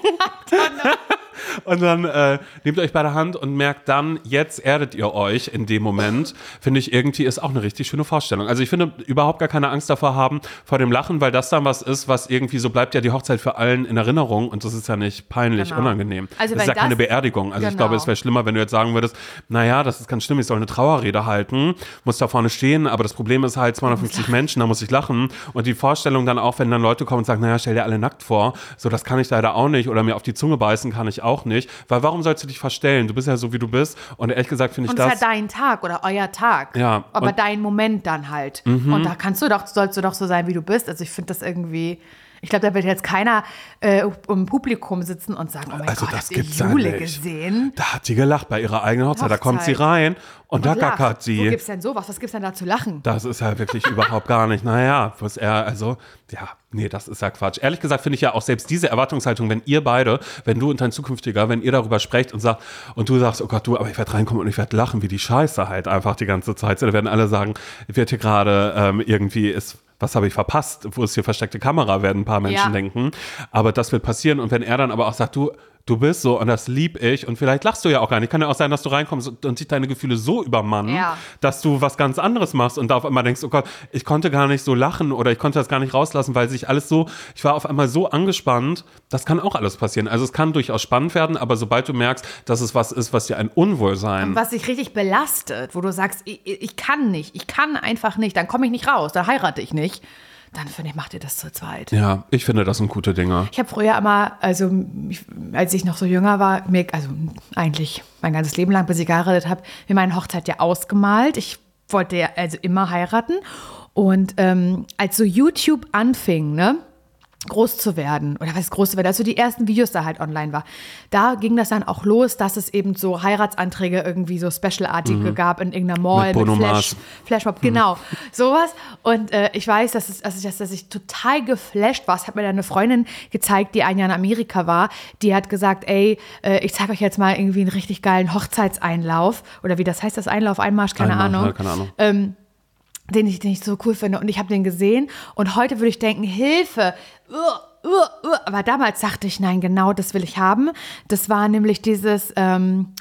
Und dann äh, nehmt euch bei der Hand und merkt dann, jetzt erdet ihr euch in dem Moment. Finde ich irgendwie ist auch eine richtig schöne Vorstellung. Also ich finde überhaupt gar keine Angst davor haben, vor dem Lachen, weil das dann was ist, was irgendwie so bleibt ja die Hochzeit für allen in Erinnerung und das ist ja nicht peinlich, Genau. unangenehm. Also das ist ja keine das- Beerdigung. Also ich Genau. glaube, es wäre schlimmer, wenn du jetzt sagen würdest, naja, das ist ganz schlimm, ich soll eine Trauerrede halten, muss da vorne stehen, aber das Problem ist halt 250 Menschen, da muss ich lachen. Und die Vorstellung dann auch, wenn dann Leute kommen und sagen, naja, stell dir alle nackt vor, so das kann ich leider auch nicht oder mir auf die Zunge beißen kann ich auch nicht, weil warum sollst du dich verstellen? Du bist ja so, wie du bist und ehrlich gesagt finde ich Und es ist das... ja dein Tag oder euer Tag. Ja, Aber Mhm. dein Moment dann halt. Und da kannst du doch, sollst du doch so sein, wie du bist. Also ich finde das irgendwie. Ich glaube, da wird jetzt keiner äh, im Publikum sitzen und sagen, oh mein Also Gott, das habt ihr ja Jule nicht. gesehen? Da hat die gelacht bei ihrer eigenen Hochzeit. Da kommt sie Hochzeit. rein und, da Lacht. gackert Wo sie. gibt's denn sowas? Was gibt's denn da zu lachen? Das ist ja wirklich überhaupt gar nicht. Naja, was er, also, ja, nee, das ist ja Quatsch. Ehrlich gesagt finde ich ja auch selbst diese Erwartungshaltung, wenn ihr beide, wenn du und dein Zukünftiger, wenn ihr darüber sprecht und sagt, und du sagst, oh Gott, du, aber ich werde reinkommen und ich werde lachen, wie die Scheiße halt einfach die ganze Zeit. Da werden alle sagen, wird hier gerade ähm, irgendwie ist. Was habe ich verpasst? Wo ist hier versteckte Kamera, werden ein paar Menschen Ja. denken. Aber das wird passieren. Und wenn er dann aber auch sagt, du, du bist so und das lieb ich und vielleicht lachst du ja auch gar nicht. Kann ja auch sein, dass du reinkommst und, und sich deine Gefühle so übermannen, Ja. dass du was ganz anderes machst und da auf einmal denkst, oh Gott, ich konnte gar nicht so lachen oder ich konnte das gar nicht rauslassen, weil sich alles so, ich war auf einmal so angespannt, das kann auch alles passieren. Also es kann durchaus spannend werden, aber sobald du merkst, dass es was ist, was dir ein Unwohlsein, Was dich richtig belastet, wo du sagst, ich, ich kann nicht, ich kann einfach nicht, dann komme ich nicht raus, dann heirate ich nicht. Dann finde ich, macht ihr das zu zweit. ja, ich finde, das sind gute Dinge. Ich habe früher immer, also ich, als ich noch so jünger war, mir, also eigentlich mein ganzes Leben lang, bis ich geheiratet habe, mir meine Hochzeit ja ausgemalt. Ich wollte ja also immer heiraten. Und ähm, als so YouTube anfing, ne? Groß zu werden, oder was groß zu werden, also die ersten Videos da halt online war, da ging das dann auch los, dass es eben so Heiratsanträge irgendwie so Special-artige gab in irgendeiner Mall Mit mit, Flash. Flashmob, genau, sowas. Und äh, ich weiß, dass, es, dass, ich, dass ich total geflasht war. Es hat mir dann eine Freundin gezeigt, die ein Jahr in Amerika war, die hat gesagt, ey, äh, ich zeige euch jetzt mal irgendwie einen richtig geilen Hochzeitseinlauf, oder wie das heißt, das Einlauf, Einmarsch, keine Einmal, Ahnung ja, keine Ahnung. ähm, den ich, den ich so cool finde. Und ich habe den gesehen und heute würde ich denken, Hilfe. Uh, uh, uh. Aber damals dachte ich, nein, genau das will ich haben. Das war nämlich dieses, ähm,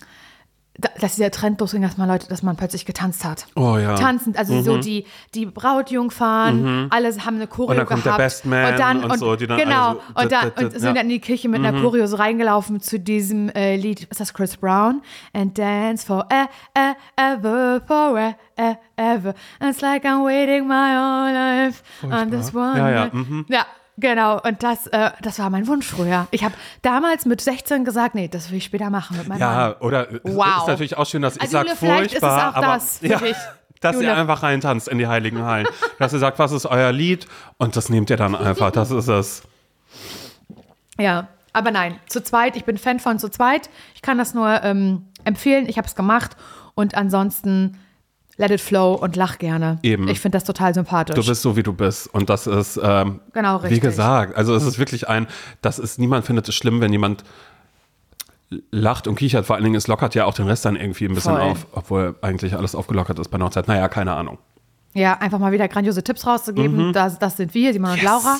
dass dieser Trend losging, dass man Leute, dass man plötzlich getanzt hat. Oh ja. Tanzen, also so die, die Brautjungfern, alle haben eine Choreo Und dann kommt der gehabt. Best Man und dann, und so, die dann genau, so- und, da, und sind ja. dann in die Kirche mit einer Choreo so reingelaufen zu diesem äh, Lied, ist das Chris Brown? And dance forever, forever. And it's like I'm waiting my whole life on this one. Ja, ja, mhm. ja. Genau, und das, äh, das war mein Wunsch früher. Ich habe damals mit 16 gesagt, nee, das will ich später machen mit meinem Mann. Ja, oder es Wow. ist natürlich auch schön, dass ich Also, sage, furchtbar, auch aber das ja, dass ihr Jule. einfach reintanzt in die heiligen Hallen. dass ihr sagt, was ist euer Lied und das nehmt ihr dann einfach, das ist es. Ja, aber nein, zu zweit, ich bin Fan von zu zweit. Ich kann das nur ähm, empfehlen. Ich habe es gemacht und ansonsten let it flow und lach gerne. Eben. Ich finde das total sympathisch. Du bist so, wie du bist. Und das ist, ähm, Genau, wie richtig. gesagt, also es ist wirklich ein, das ist, niemand findet es schlimm, wenn jemand lacht und kichert. Vor allen Dingen, es lockert ja auch den Rest dann irgendwie ein bisschen Voll. auf, obwohl eigentlich alles aufgelockert ist bei einer Hochzeit. Naja, keine Ahnung. ja, einfach mal wieder grandiose Tipps rauszugeben. Das, das sind wir, Simon und Mhm. Yes. Laura.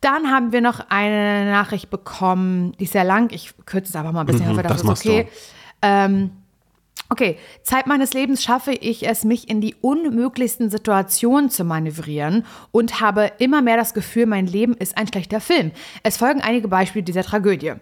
Dann haben wir noch eine Nachricht bekommen, die ist sehr lang. Ich kürze es einfach mal ein bisschen, ich hoffe, das, das ist okay. Ähm, Okay, Zeit meines Lebens schaffe ich es, mich in die unmöglichsten Situationen zu manövrieren und habe immer mehr das Gefühl, mein Leben ist ein schlechter Film. Es folgen einige Beispiele dieser Tragödie.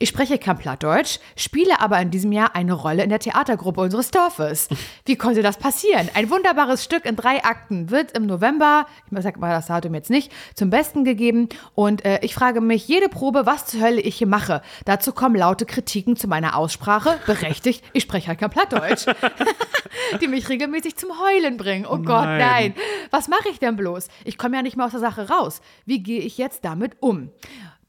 Ich spreche kein Plattdeutsch, spiele aber in diesem Jahr eine Rolle in der Theatergruppe unseres Dorfes. Wie konnte das passieren? Ein wunderbares Stück in drei Akten wird im November, ich sag mal das Datum jetzt nicht, zum Besten gegeben und äh, ich frage mich jede Probe, was zur Hölle ich hier mache. Dazu kommen laute Kritiken zu meiner Aussprache, berechtigt, ich spreche halt kein Plattdeutsch, die mich regelmäßig zum Heulen bringen. Oh Gott, Nein. nein. Was mache ich denn bloß? Ich komme ja nicht mehr aus der Sache raus. Wie gehe ich jetzt damit um?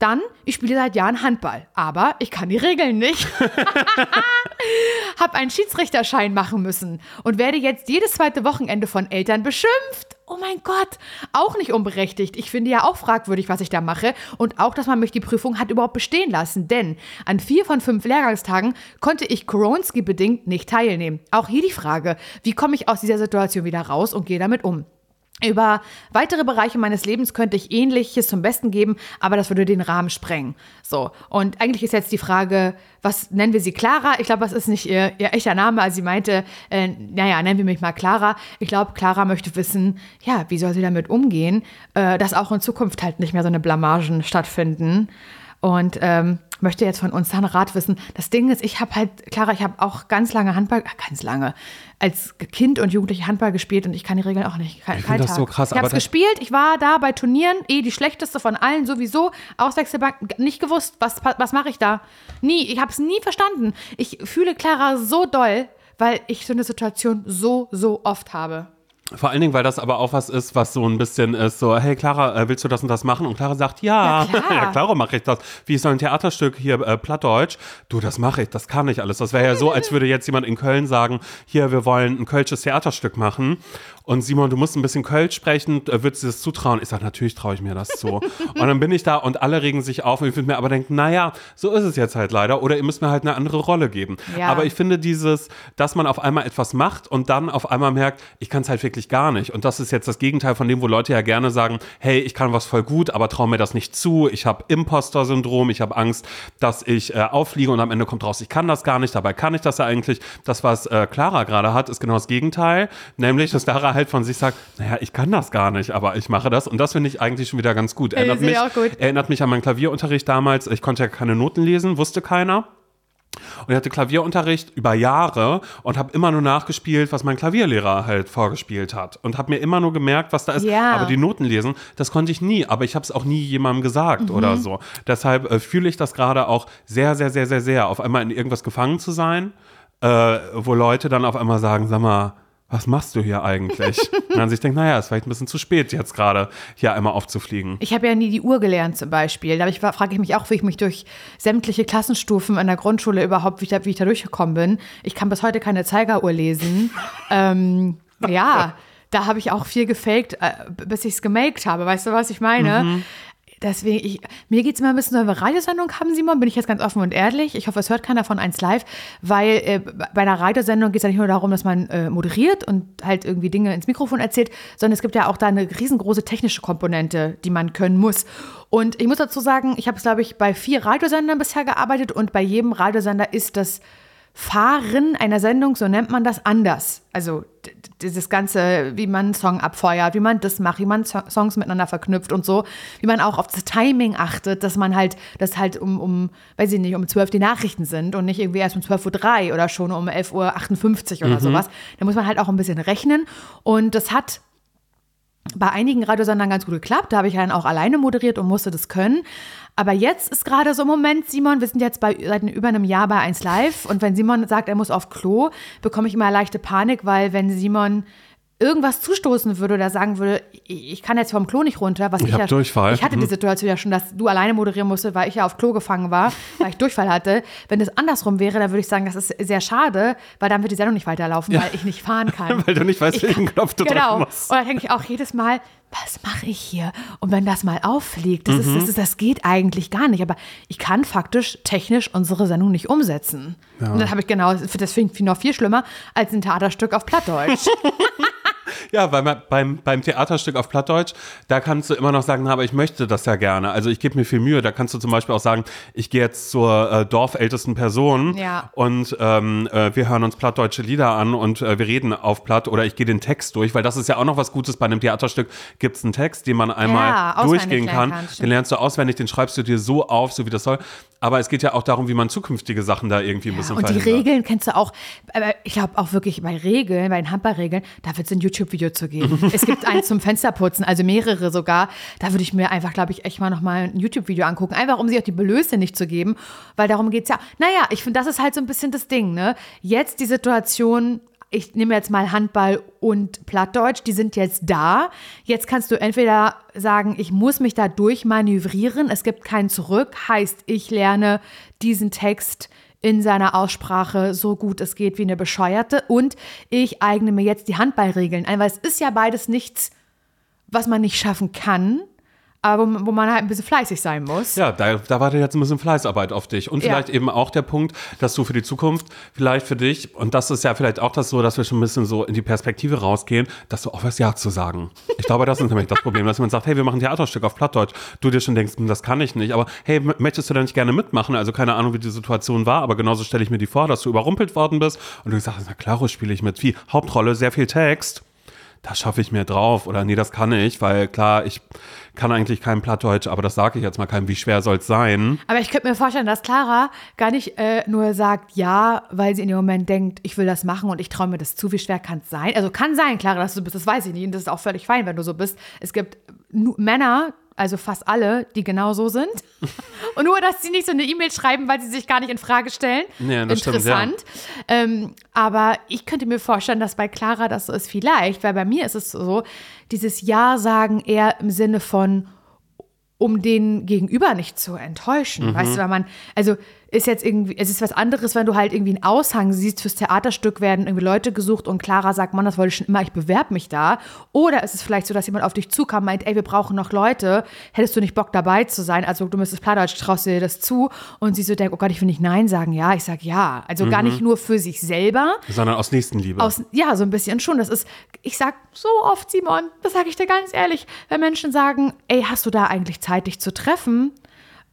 Dann, ich spiele seit Jahren Handball, aber ich kann die Regeln nicht. Hab einen Schiedsrichterschein machen müssen und werde jetzt jedes zweite Wochenende von Eltern beschimpft. Oh mein Gott, auch nicht unberechtigt. Ich finde ja auch fragwürdig, was ich da mache und auch, dass man mich die Prüfung hat überhaupt bestehen lassen, denn an vier von fünf Lehrgangstagen konnte ich Koronski bedingt nicht teilnehmen. Auch hier die Frage, wie komme ich aus dieser Situation wieder raus und gehe damit um? Über weitere Bereiche meines Lebens könnte ich Ähnliches zum Besten geben, aber das würde den Rahmen sprengen. So, und eigentlich ist jetzt die Frage, was nennen wir sie Clara? Ich glaube, das ist nicht ihr, ihr echter Name. Also sie meinte, äh, naja, nennen wir mich mal Clara. Ich glaube, Clara möchte wissen, ja, wie soll sie damit umgehen, äh, dass auch in Zukunft halt nicht mehr so eine Blamagen stattfinden. Und ähm, möchte jetzt von uns dann Rat wissen. Das Ding ist, ich habe halt, Clara, ich habe auch ganz lange Handball, äh, ganz lange, als Kind und Jugendliche Handball gespielt und ich kann die Regeln auch nicht. Kein, ich finde das so krass. Ich habe es gespielt, ich war da bei Turnieren, eh die schlechteste von allen sowieso, Auswechselbank, nicht gewusst, was, was mache ich da? Nie, ich habe es nie verstanden. Ich fühle Clara so doll, weil ich so eine Situation so, so oft habe. Vor allen Dingen, weil das aber auch was ist, was so ein bisschen ist, so, hey Clara, äh, willst du das und das machen? Und Clara sagt, ja, ja, klar, ja, klar mache ich das. Wie ist so ein Theaterstück hier, äh, Plattdeutsch? Du, das mache ich, das kann ich alles. Das wäre ja so, als würde jetzt jemand in Köln sagen, hier, wir wollen ein kölsches Theaterstück machen. Und Simon, du musst ein bisschen Kölsch sprechen, äh, würdest du das zutrauen? Ich sage, natürlich traue ich mir das zu. und dann bin ich da und alle regen sich auf und ich würde mir aber denken, naja, so ist es jetzt halt leider. Oder ihr müsst mir halt eine andere Rolle geben. Ja. Aber ich finde dieses, dass man auf einmal etwas macht und dann auf einmal merkt, ich kann es halt wirklich gar nicht. Und das ist jetzt das Gegenteil von dem, wo Leute ja gerne sagen, hey, ich kann was voll gut, aber traue mir das nicht zu. Ich habe Imposter-Syndrom, ich habe Angst, dass ich äh, auffliege und am Ende kommt raus, ich kann das gar nicht. Dabei kann ich das ja eigentlich. Das, was äh, Clara gerade hat, ist genau das Gegenteil. Nämlich, dass Clara halt von sich sagt, naja, ich kann das gar nicht, aber ich mache das. Und das finde ich eigentlich schon wieder ganz gut. Erinnert, mich, gut. erinnert mich an meinen Klavierunterricht damals. Ich konnte ja keine Noten lesen, wusste keiner. Und ich hatte Klavierunterricht über Jahre und habe immer nur nachgespielt, was mein Klavierlehrer halt vorgespielt hat. Und habe mir immer nur gemerkt, was da ist. Ja. Aber die Noten lesen, das konnte ich nie. Aber ich habe es auch nie jemandem gesagt mhm. oder so. Deshalb äh, fühle ich das gerade auch sehr, sehr, sehr, sehr, sehr, auf einmal in irgendwas gefangen zu sein, äh, wo Leute dann auf einmal sagen, sag mal, was machst du hier eigentlich? und dann sich denkt, naja, ist vielleicht ein bisschen zu spät, jetzt gerade hier einmal aufzufliegen. Ich habe ja nie die Uhr gelernt zum Beispiel. Da frage ich mich auch, wie ich mich durch sämtliche Klassenstufen in der Grundschule überhaupt, wie ich da, wie ich da durchgekommen bin. Ich kann bis heute keine Zeigeruhr lesen. ähm, ja, da habe ich auch viel gefaked, äh, bis ich es gemaked habe. Weißt du, was ich meine? Mhm. Deswegen, ich, mir geht es immer ein bisschen, wenn wir Radiosendung haben, Simon, bin ich jetzt ganz offen und ehrlich. Ich hoffe, es hört keiner von eins live, weil äh, bei einer Radiosendung geht es ja nicht nur darum, dass man äh, moderiert und halt irgendwie Dinge ins Mikrofon erzählt, sondern es gibt ja auch da eine riesengroße technische Komponente, die man können muss. Und ich muss dazu sagen, ich habe es, glaube ich, bei vier Radiosendern bisher gearbeitet und bei jedem Radiosender ist das Fahren einer Sendung, so nennt man das, anders. Also dieses Ganze, wie man einen Song abfeuert, wie man das macht, wie man Songs miteinander verknüpft und so, wie man auch auf das Timing achtet, dass man halt, dass halt um, um weiß ich nicht, um 12 die Nachrichten sind und nicht irgendwie erst um 12.03 Uhr oder schon um 11.58 Uhr oder mhm. sowas. Da muss man halt auch ein bisschen rechnen und das hat bei einigen Radiosendern ganz gut geklappt. Da habe ich dann auch alleine moderiert und musste das können. Aber jetzt ist gerade so ein Moment, Simon, wir sind jetzt bei, seit über einem Jahr bei 1 Live und wenn Simon sagt, er muss auf Klo, bekomme ich immer leichte Panik, weil wenn Simon irgendwas zustoßen würde oder sagen würde, ich kann jetzt vom Klo nicht runter, was ich, ich ja, Durchfall. Ich hatte die mhm. Situation ja schon, dass du alleine moderieren musste, weil ich ja auf Klo gefangen war, weil ich Durchfall hatte. Wenn es andersrum wäre, dann würde ich sagen, das ist sehr schade, weil dann wird die Sendung nicht weiterlaufen, ja. weil ich nicht fahren kann. weil du nicht weißt, welchen Knopf du genau. drücken musst. Und da denke ich auch jedes Mal, was mache ich hier? Und wenn das mal auffliegt, das, mhm. ist, das, ist, das geht eigentlich gar nicht. Aber ich kann faktisch technisch unsere Sendung nicht umsetzen. Ja. Und dann habe ich genau, das finde ich noch viel schlimmer als ein Theaterstück auf Plattdeutsch. Ja, weil man, beim, beim Theaterstück auf Plattdeutsch, da kannst du immer noch sagen, aber ich möchte das ja gerne. Also ich gebe mir viel Mühe. Da kannst du zum Beispiel auch sagen, ich gehe jetzt zur äh, dorfältesten Person ja. und ähm, äh, wir hören uns plattdeutsche Lieder an und äh, wir reden auf Platt oder ich gehe den Text durch, weil das ist ja auch noch was Gutes bei einem Theaterstück. Gibt es einen Text, den man einmal ja, durchgehen kann. kann den lernst du auswendig, den schreibst du dir so auf, so wie das soll. Aber es geht ja auch darum, wie man zukünftige Sachen da irgendwie ein bisschen ja, Und die Regeln kennst du auch. Aber ich glaube auch wirklich bei Regeln, bei den Handballregeln, da wird es ein YouTube-Video zu geben. es gibt eins zum Fensterputzen, also mehrere sogar. Da würde ich mir einfach, glaube ich, echt mal nochmal ein YouTube-Video angucken. Einfach, um sie auch die Belöse nicht zu geben. Weil darum geht es ja. Naja, ich finde, das ist halt so ein bisschen das Ding, ne? Jetzt die Situation, ich nehme jetzt mal Handball und Plattdeutsch, die sind jetzt da. Jetzt kannst du entweder sagen, ich muss mich da durchmanövrieren, es gibt kein Zurück, heißt, ich lerne diesen Text in seiner Aussprache so gut es geht wie eine Bescheuerte. Und ich eigne mir jetzt die Handballregeln ein, weil es ist ja beides nichts, was man nicht schaffen kann aber wo, man halt ein bisschen fleißig sein muss. Ja, da, da wartet jetzt ein bisschen Fleißarbeit auf dich. Und vielleicht ja. eben auch der Punkt, dass du für die Zukunft vielleicht für dich, und das ist ja vielleicht auch das so, dass wir schon ein bisschen so in die Perspektive rausgehen, dass du auch was Ja zu sagen. Ich glaube, das ist nämlich das Problem, dass man sagt, hey, wir machen ein Theaterstück auf Plattdeutsch. Du dir schon denkst, hm, das kann ich nicht. Aber hey, möchtest du da nicht gerne mitmachen? Also keine Ahnung, wie die Situation war, aber genauso stelle ich mir die vor, dass du überrumpelt worden bist und du sagst, na klar, spiele ich mit. Wie? Hauptrolle, sehr viel Text das schaffe ich mir drauf oder nee, das kann ich, weil klar, ich kann eigentlich kein Plattdeutsch, aber das sage ich jetzt mal keinem, wie schwer soll es sein? Aber ich könnte mir vorstellen, dass Clara gar nicht äh, nur sagt ja, weil sie in dem Moment denkt, ich will das machen und ich traue mir das zu, wie schwer kann es sein? Also kann sein, Clara, dass du bist, das weiß ich nicht und das ist auch völlig fein, wenn du so bist. Es gibt Männer, also fast alle, die genau so sind. Und nur, dass sie nicht so eine E-Mail schreiben, weil sie sich gar nicht in Frage stellen. Ja, das Interessant. Stimmt, ja. ähm, aber ich könnte mir vorstellen, dass bei Clara das so ist vielleicht, weil bei mir ist es so, dieses Ja sagen eher im Sinne von, um den Gegenüber nicht zu enttäuschen. Mhm. Weißt du, weil man, also ist jetzt irgendwie, es ist was anderes, wenn du halt irgendwie einen Aushang siehst, fürs Theaterstück werden irgendwie Leute gesucht und Clara sagt, Mann, das wollte ich schon immer, ich bewerbe mich da. Oder ist es vielleicht so, dass jemand auf dich zukam und meint, ey, wir brauchen noch Leute, hättest du nicht Bock dabei zu sein? Also du müsstest Plattdeutsch, traust dir das zu? Und sie so denkt, oh Gott, ich will nicht Nein sagen. Ja, ich sag ja. Also mhm. gar nicht nur für sich selber. Sondern aus Nächstenliebe. Aus, ja, so ein bisschen schon. Das ist, ich sag so oft, Simon, das sage ich dir ganz ehrlich, wenn Menschen sagen, ey, hast du da eigentlich Zeit, dich zu treffen?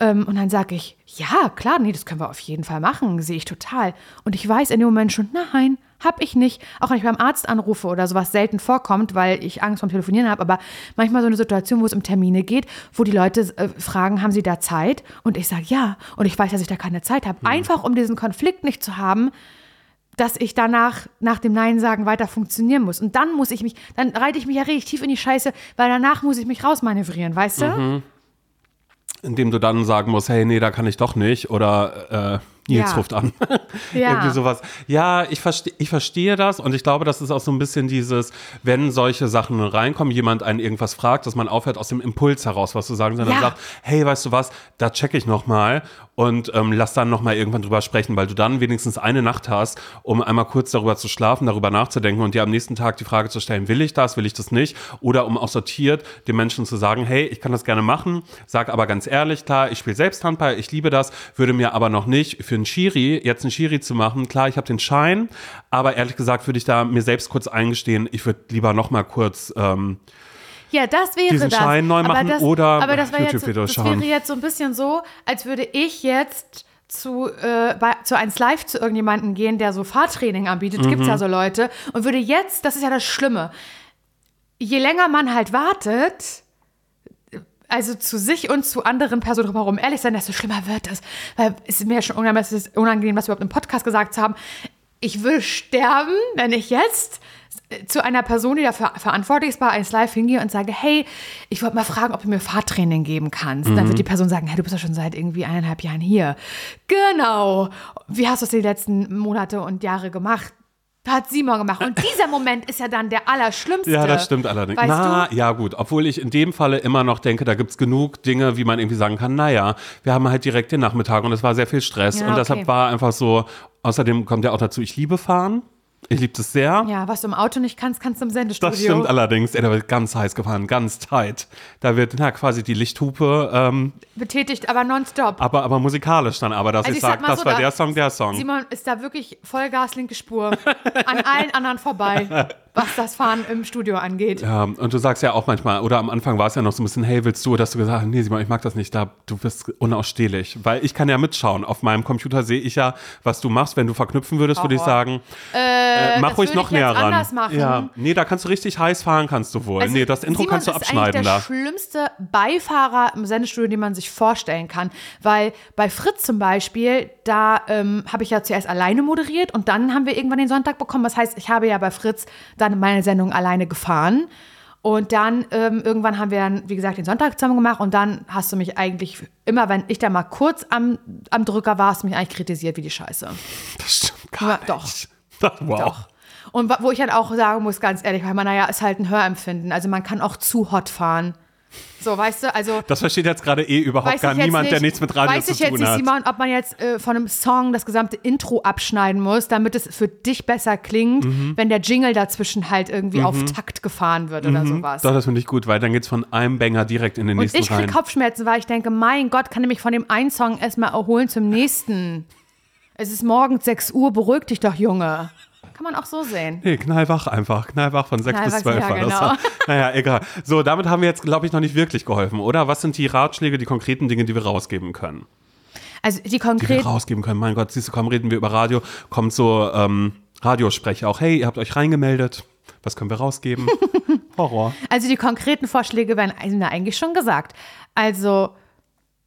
Ähm, und dann sage ich, ja, klar, nee, das können wir auf jeden Fall machen, sehe ich total. Und ich weiß in dem Moment schon, nein, hab ich nicht. Auch wenn ich beim Arzt anrufe oder sowas selten vorkommt, weil ich Angst vom Telefonieren habe, aber manchmal so eine Situation, wo es um Termine geht, wo die Leute äh, fragen, haben sie da Zeit? Und ich sage ja. Und ich weiß, dass ich da keine Zeit habe. Mhm. Einfach um diesen Konflikt nicht zu haben, dass ich danach nach dem Nein sagen weiter funktionieren muss. Und dann muss ich mich, dann reite ich mich ja richtig tief in die Scheiße, weil danach muss ich mich rausmanövrieren, weißt du? Mhm indem du dann sagen musst, hey, nee, da kann ich doch nicht oder äh, Nils ja. ruft an. ja. Irgendwie sowas. Ja, ich, verste ich verstehe das und ich glaube, das ist auch so ein bisschen dieses, wenn solche Sachen reinkommen, jemand einen irgendwas fragt, dass man aufhört aus dem Impuls heraus was zu sagen, sondern ja. sagt, hey, weißt du was, da checke ich nochmal und ähm, lass dann nochmal irgendwann drüber sprechen, weil du dann wenigstens eine Nacht hast, um einmal kurz darüber zu schlafen, darüber nachzudenken und dir am nächsten Tag die Frage zu stellen, will ich das, will ich das nicht? Oder um auch sortiert den Menschen zu sagen, hey, ich kann das gerne machen, sag aber ganz ehrlich, klar, ich spiele selbst Handball, ich liebe das, würde mir aber noch nicht für einen Schiri, jetzt einen Schiri zu machen, klar, ich habe den Schein, aber ehrlich gesagt würde ich da mir selbst kurz eingestehen, ich würde lieber noch mal kurz ähm, ja, das wäre diesen das. Schein neu machen das, oder aber das YouTube-Videos schauen. Das wäre jetzt so ein bisschen so, als würde ich jetzt zu, äh, bei, zu 1 Live zu irgendjemandem gehen, der so Fahrtraining anbietet, mhm. gibt es ja so Leute, und würde jetzt, das ist ja das Schlimme, je länger man halt wartet, also zu sich und zu anderen Personen drumherum ehrlich sein, desto schlimmer wird es. Weil es ist mir ja schon unangenehm, was wir überhaupt im Podcast gesagt haben. Ich will sterben, wenn ich jetzt zu einer Person, die dafür verantwortlich ist, bei 1 Live hingehe und sage, hey, ich wollte mal fragen, ob du mir Fahrtraining geben kannst. Mhm. Dann wird die Person sagen, hey, du bist ja schon seit irgendwie eineinhalb Jahren hier. Genau. Wie hast du es die letzten Monate und Jahre gemacht? Hat Simon gemacht. Und dieser Moment ist ja dann der allerschlimmste. Ja, das stimmt allerdings. Weißt Na, du? ja, gut. Obwohl ich in dem Falle immer noch denke, da gibt es genug Dinge, wie man irgendwie sagen kann, naja, wir haben halt direkt den Nachmittag und es war sehr viel Stress. Ja, und deshalb war einfach so, außerdem kommt ja auch dazu, ich liebe fahren. Ich liebe das sehr. Ja, was du im Auto nicht kannst, kannst du im Sendestudio. Das stimmt allerdings. Ey, da wird ganz heiß gefahren, ganz tight. Da wird na, quasi die Lichthupe. Ähm, Betätigt, aber nonstop. Aber, aber musikalisch dann, aber dass also ich, sage, das so, war der Song, der Song. Simon ist da wirklich Vollgas, linke Spur. an allen anderen vorbei. was das Fahren im Studio angeht. Ja, und du sagst ja auch manchmal, oder am Anfang war es ja noch so ein bisschen, hey, willst du, dass du gesagt hast, nee, Simon, ich mag das nicht, da, du bist unausstehlich. Weil ich kann ja mitschauen. Auf meinem Computer sehe ich ja, was du machst. Wenn du verknüpfen würdest, würde ich sagen, äh, äh, mach ruhig noch näher ran. Machen. Ja, nee, da kannst du richtig heiß fahren, kannst du wohl. Also, nee, das Intro Simon kannst du abschneiden da. Das ist der schlimmste Beifahrer im Sendestudio, den man sich vorstellen kann. Weil bei Fritz zum Beispiel, da ähm, habe ich ja zuerst alleine moderiert und dann haben wir irgendwann den Sonntag bekommen. Das heißt, ich habe ja bei Fritz dann meine Sendung alleine gefahren. Und dann ähm, irgendwann haben wir dann, wie gesagt, den Sonntag zusammen gemacht und dann hast du mich eigentlich immer, wenn ich da mal kurz am, am Drücker war, hast du mich eigentlich kritisiert wie die Scheiße. Das stimmt gar ja, Doch. Nicht. wow. Doch. Und wo ich halt auch sagen muss, ganz ehrlich, weil man, naja, ist halt ein Hörempfinden. Also man kann auch zu hot fahren. So, weißt du, also Das versteht jetzt gerade eh überhaupt weiß gar niemand, nicht, der nichts mit Radio weiß zu ich jetzt tun nicht, hat. Simon, ob man jetzt äh, von einem Song das gesamte Intro abschneiden muss, damit es für dich besser klingt, Mhm. wenn der Jingle dazwischen halt irgendwie auf Takt gefahren wird oder sowas. Doch, das finde ich gut, weil dann geht es von einem Banger direkt in den Und nächsten ich kriege. Kopfschmerzen, weil ich denke, mein Gott, kann ich mich von dem einen Song erstmal erholen zum nächsten. Es ist morgens 6 Uhr, beruhig dich doch, Junge. Kann man auch so sehen. Nee, knallwach einfach. Knallwach von 6 bis Knallwach, 12 ja, war das. genau. Naja, egal. So, damit haben wir jetzt, glaube ich, noch nicht wirklich geholfen, oder? Was sind die Ratschläge, die konkreten Dinge, die wir rausgeben können? Also die Die wir rausgeben können. Mein Gott, siehst du, komm, reden wir über Radio. Kommt so ähm, Radiosprecher auch. Hey, ihr habt euch reingemeldet. Was können wir rausgeben? Horror. also die konkreten Vorschläge werden eigentlich schon gesagt. Also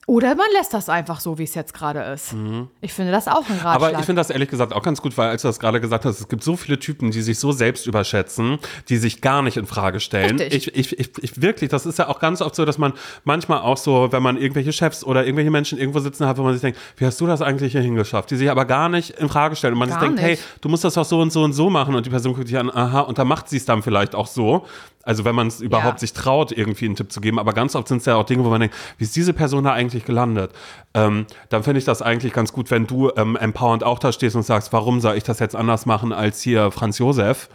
oder man lässt das einfach so, wie es jetzt gerade ist. Ich finde das auch ein Ratschlag. Mhm. Aber ich finde das ehrlich gesagt auch ganz gut, weil als du das gerade gesagt hast, es gibt so viele Typen, die sich so selbst überschätzen, die sich gar nicht in Frage stellen. Richtig. Ich, ich, ich, ich wirklich, das ist ja auch ganz oft so, dass man manchmal auch so, wenn man irgendwelche Chefs oder irgendwelche Menschen irgendwo sitzen hat, wo man sich denkt, wie hast du das eigentlich hier hingeschafft? Die sich aber gar nicht in Frage stellen und man sich denkt, hey, nicht. du musst das doch so und so und so machen und die Person guckt dich an, aha, und dann macht sie es dann vielleicht auch so. Also wenn man es überhaupt Ja. sich traut, irgendwie einen Tipp zu geben, aber ganz oft sind es ja auch Dinge, wo man denkt, wie ist diese Person da eigentlich gelandet? Ähm, dann finde ich das eigentlich ganz gut, wenn du ähm, empowernd auch da stehst und sagst, warum soll ich das jetzt anders machen als hier Franz Josef?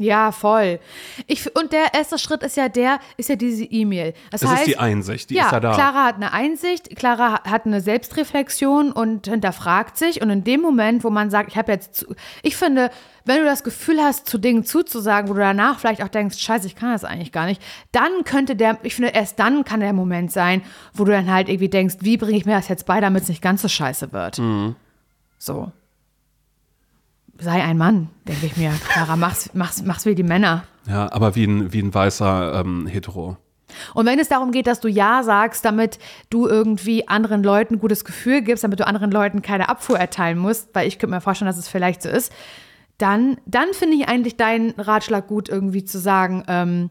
Ja, voll. Ich, und der erste Schritt ist ja der, ist ja diese E-Mail. Das, Das heißt, ist die Einsicht, die ja, ist ja da. Clara hat eine Einsicht, Clara hat eine Selbstreflexion und hinterfragt sich. Und in dem Moment, wo man sagt, ich habe jetzt, zu, ich finde, wenn du das Gefühl hast, zu Dingen zuzusagen, wo du danach vielleicht auch denkst, scheiße, ich kann das eigentlich gar nicht, dann könnte der, ich finde, erst dann kann der Moment sein, wo du dann halt irgendwie denkst, wie bringe ich mir das jetzt bei, damit es nicht ganz so scheiße wird. Mhm. So. Sei ein Mann, denke ich mir. Clara, mach's, mach's, mach's wie die Männer. Ja, aber wie ein, wie ein weißer ähm, Hetero. Und wenn es darum geht, dass du Ja sagst, damit du irgendwie anderen Leuten ein gutes Gefühl gibst, damit du anderen Leuten keine Abfuhr erteilen musst, weil ich könnte mir vorstellen, dass es vielleicht so ist, dann, dann finde ich eigentlich deinen Ratschlag gut, irgendwie zu sagen, ähm,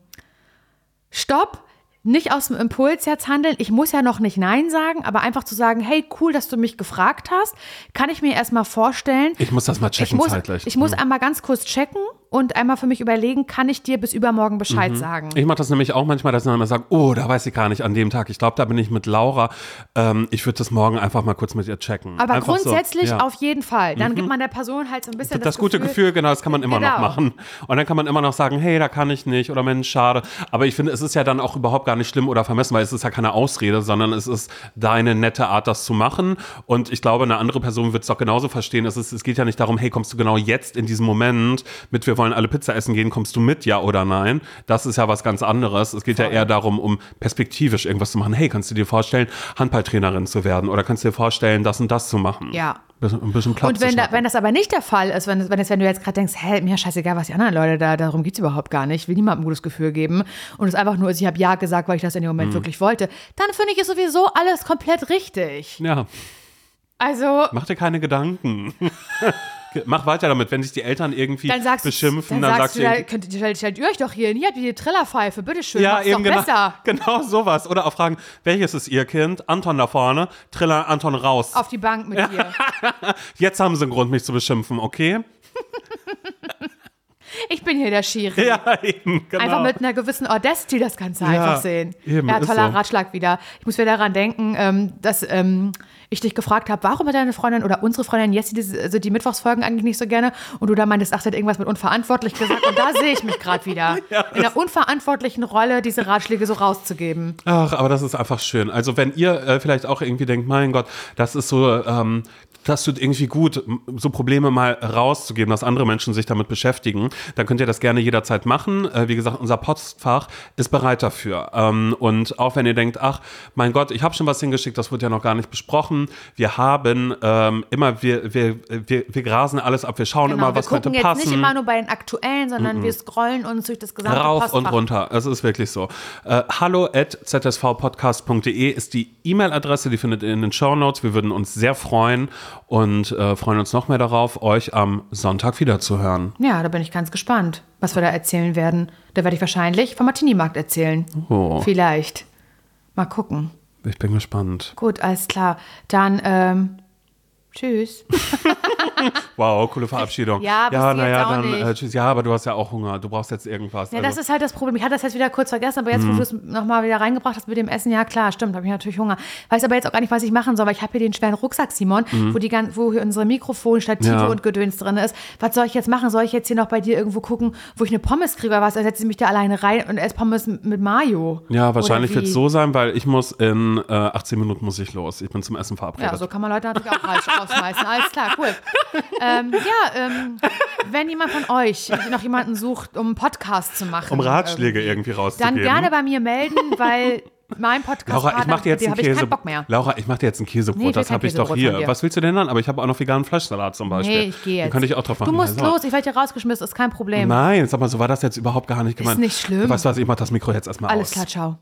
stopp, nicht aus dem Impuls jetzt handeln. Ich muss ja noch nicht Nein sagen, aber einfach zu sagen, hey, cool, dass du mich gefragt hast, kann ich mir erstmal vorstellen. Ich muss das mal Ich checken muss, zeitlich. ich muss einmal ganz kurz checken und einmal für mich überlegen, kann ich dir bis übermorgen Bescheid sagen. Ich mache das nämlich auch manchmal, dass ich dann immer sage, oh, da weiß ich gar nicht an dem Tag. Ich glaube, da bin ich mit Laura. Ähm, ich würde das morgen einfach mal kurz mit ihr checken. Aber einfach grundsätzlich so, ja. Mhm. auf jeden Fall. Dann gibt man der Person halt so ein bisschen das, das, gute Gefühl, genau, das kann man immer noch Genau. machen. Und dann kann man immer noch sagen, hey, da kann ich nicht oder Mensch, schade. Aber ich finde, es ist ja dann auch überhaupt gar nicht schlimm oder vermessen, weil es ist ja keine Ausrede, sondern es ist deine nette Art, das zu machen. Und ich glaube, eine andere Person wird es doch genauso verstehen. Es, ist, es geht ja nicht darum, hey, kommst du genau jetzt in diesem Moment mit, wir wollen alle Pizza essen gehen, kommst du mit, ja oder nein? Das ist ja was ganz anderes. Es geht ja eher darum, um perspektivisch irgendwas zu machen. Hey, kannst du dir vorstellen, Handballtrainerin zu werden? Oder kannst du dir vorstellen, das und das zu machen? Ja. Ein bisschen, Platz Und wenn, zu da, wenn das aber nicht der Fall ist, wenn, wenn, es, wenn du jetzt gerade denkst, hä, mir scheißegal, was die anderen Leute da, darum geht es überhaupt gar nicht, ich will niemandem ein gutes Gefühl geben und es einfach nur ist, ich habe Ja gesagt, weil ich das in dem Mhm. Moment wirklich wollte, dann finde ich es sowieso alles komplett richtig. Ja. Also, Mach dir keine Gedanken. Mach weiter damit, wenn sich die Eltern irgendwie dann sagst, beschimpfen, dann, dann, sagst sagst du, da, könnt, stellt, stellt ihr euch doch hier hier habt ihr die Trillerpfeife, bitteschön, ja, eben doch genau, besser. genau sowas. Oder auch fragen, welches ist ihr Kind? Anton da vorne, Triller Anton raus. Auf die Bank mit dir. Jetzt haben sie einen Grund, mich zu beschimpfen, okay? Ich bin hier der Schiri. Ja, eben, genau. Einfach mit einer gewissen Audacity das Ganze einfach sehen. eben, ja, toller so. Ratschlag wieder. Ich muss wieder daran denken, ähm, dass ähm, ich dich gefragt habe, warum hat deine Freundin oder unsere Freundin Jessie diese, also die Mittwochsfolgen eigentlich nicht so gerne? Und du da meintest, ach, sie hat irgendwas mit unverantwortlich gesagt. Und da sehe ich mich gerade wieder. in der unverantwortlichen Rolle, diese Ratschläge so rauszugeben. Ach, aber das ist einfach schön. Also wenn ihr äh, vielleicht auch irgendwie denkt, mein Gott, das ist so, ähm, das tut irgendwie gut, so Probleme mal rauszugeben, dass andere Menschen sich damit beschäftigen, dann könnt ihr das gerne jederzeit machen. Äh, wie gesagt, unser Postfach ist bereit dafür. Ähm, und auch wenn ihr denkt, ach, mein Gott, ich habe schon was hingeschickt, das wird ja noch gar nicht besprochen. Wir haben ähm, immer, wir, wir, wir, wir grasen alles ab, wir schauen immer, Genau, wir was könnte gucken jetzt passen nicht immer nur bei den aktuellen, sondern wir scrollen uns durch das gesamte rauf Postfach. und runter. Es ist wirklich so. Äh, hallo at zsvpodcast.de ist die E-Mail-Adresse, die findet ihr in den Show Notes. Wir würden uns sehr freuen und äh, freuen uns noch mehr darauf, euch am Sonntag wiederzuhören. Ja, da bin ich ganz gespannt, was wir da erzählen werden. Da werde ich wahrscheinlich vom Martini-Markt erzählen. Oh, Vielleicht. Mal gucken. ich bin gespannt. Gut, alles klar. Dann, ähm, Tschüss. Wow, coole Verabschiedung. Ja, ja, naja, dann äh, tschüss. Ja, aber du hast ja auch Hunger. Du brauchst jetzt irgendwas. Ja, also. das ist halt das Problem. Ich hatte das jetzt wieder kurz vergessen, aber jetzt, Mhm. wo du es nochmal wieder reingebracht hast mit dem Essen, ja klar, stimmt, habe ich natürlich Hunger. Weiß aber jetzt auch gar nicht, was ich machen soll, weil ich habe hier den schweren Rucksack, Simon, wo, die, wo hier unsere Mikrofonstative. Ja. und Gedöns drin ist. Was soll ich jetzt machen? Soll ich jetzt hier noch bei dir irgendwo gucken, wo ich eine Pommes kriege oder was? Dann setze ich mich da alleine rein und esse Pommes mit Mayo. ja, wahrscheinlich wird es so sein, weil ich muss in äh, 18 Minuten muss ich los. Ich bin zum Essen verabredet. Ja, so kann man Leute natürlich auch raus- rausschmeißen. Alles klar, cool. ähm, ja, ähm, wenn jemand von euch noch jemanden sucht, um einen Podcast zu machen. um Ratschläge irgendwie, irgendwie rauszugeben. Dann gerne bei mir melden, weil mein Podcast Laura, ich mach dir jetzt einen Käse. keinen Bock mehr. Laura, ich mach dir jetzt ein Nee, Käsebrot. will das habe ich doch hier. Was willst du denn dann? Aber ich habe auch noch veganen Fleischsalat zum Beispiel. Nee, ich gehe jetzt. Den könnte ich auch drauf machen. Du musst Also. los, ich werde hier rausgeschmissen, ist kein Problem. Nein, sag mal, so war das jetzt überhaupt gar nicht gemeint. nicht schlimm. Weißt du was, ich mach das Mikro jetzt erstmal aus. Alles klar, ciao.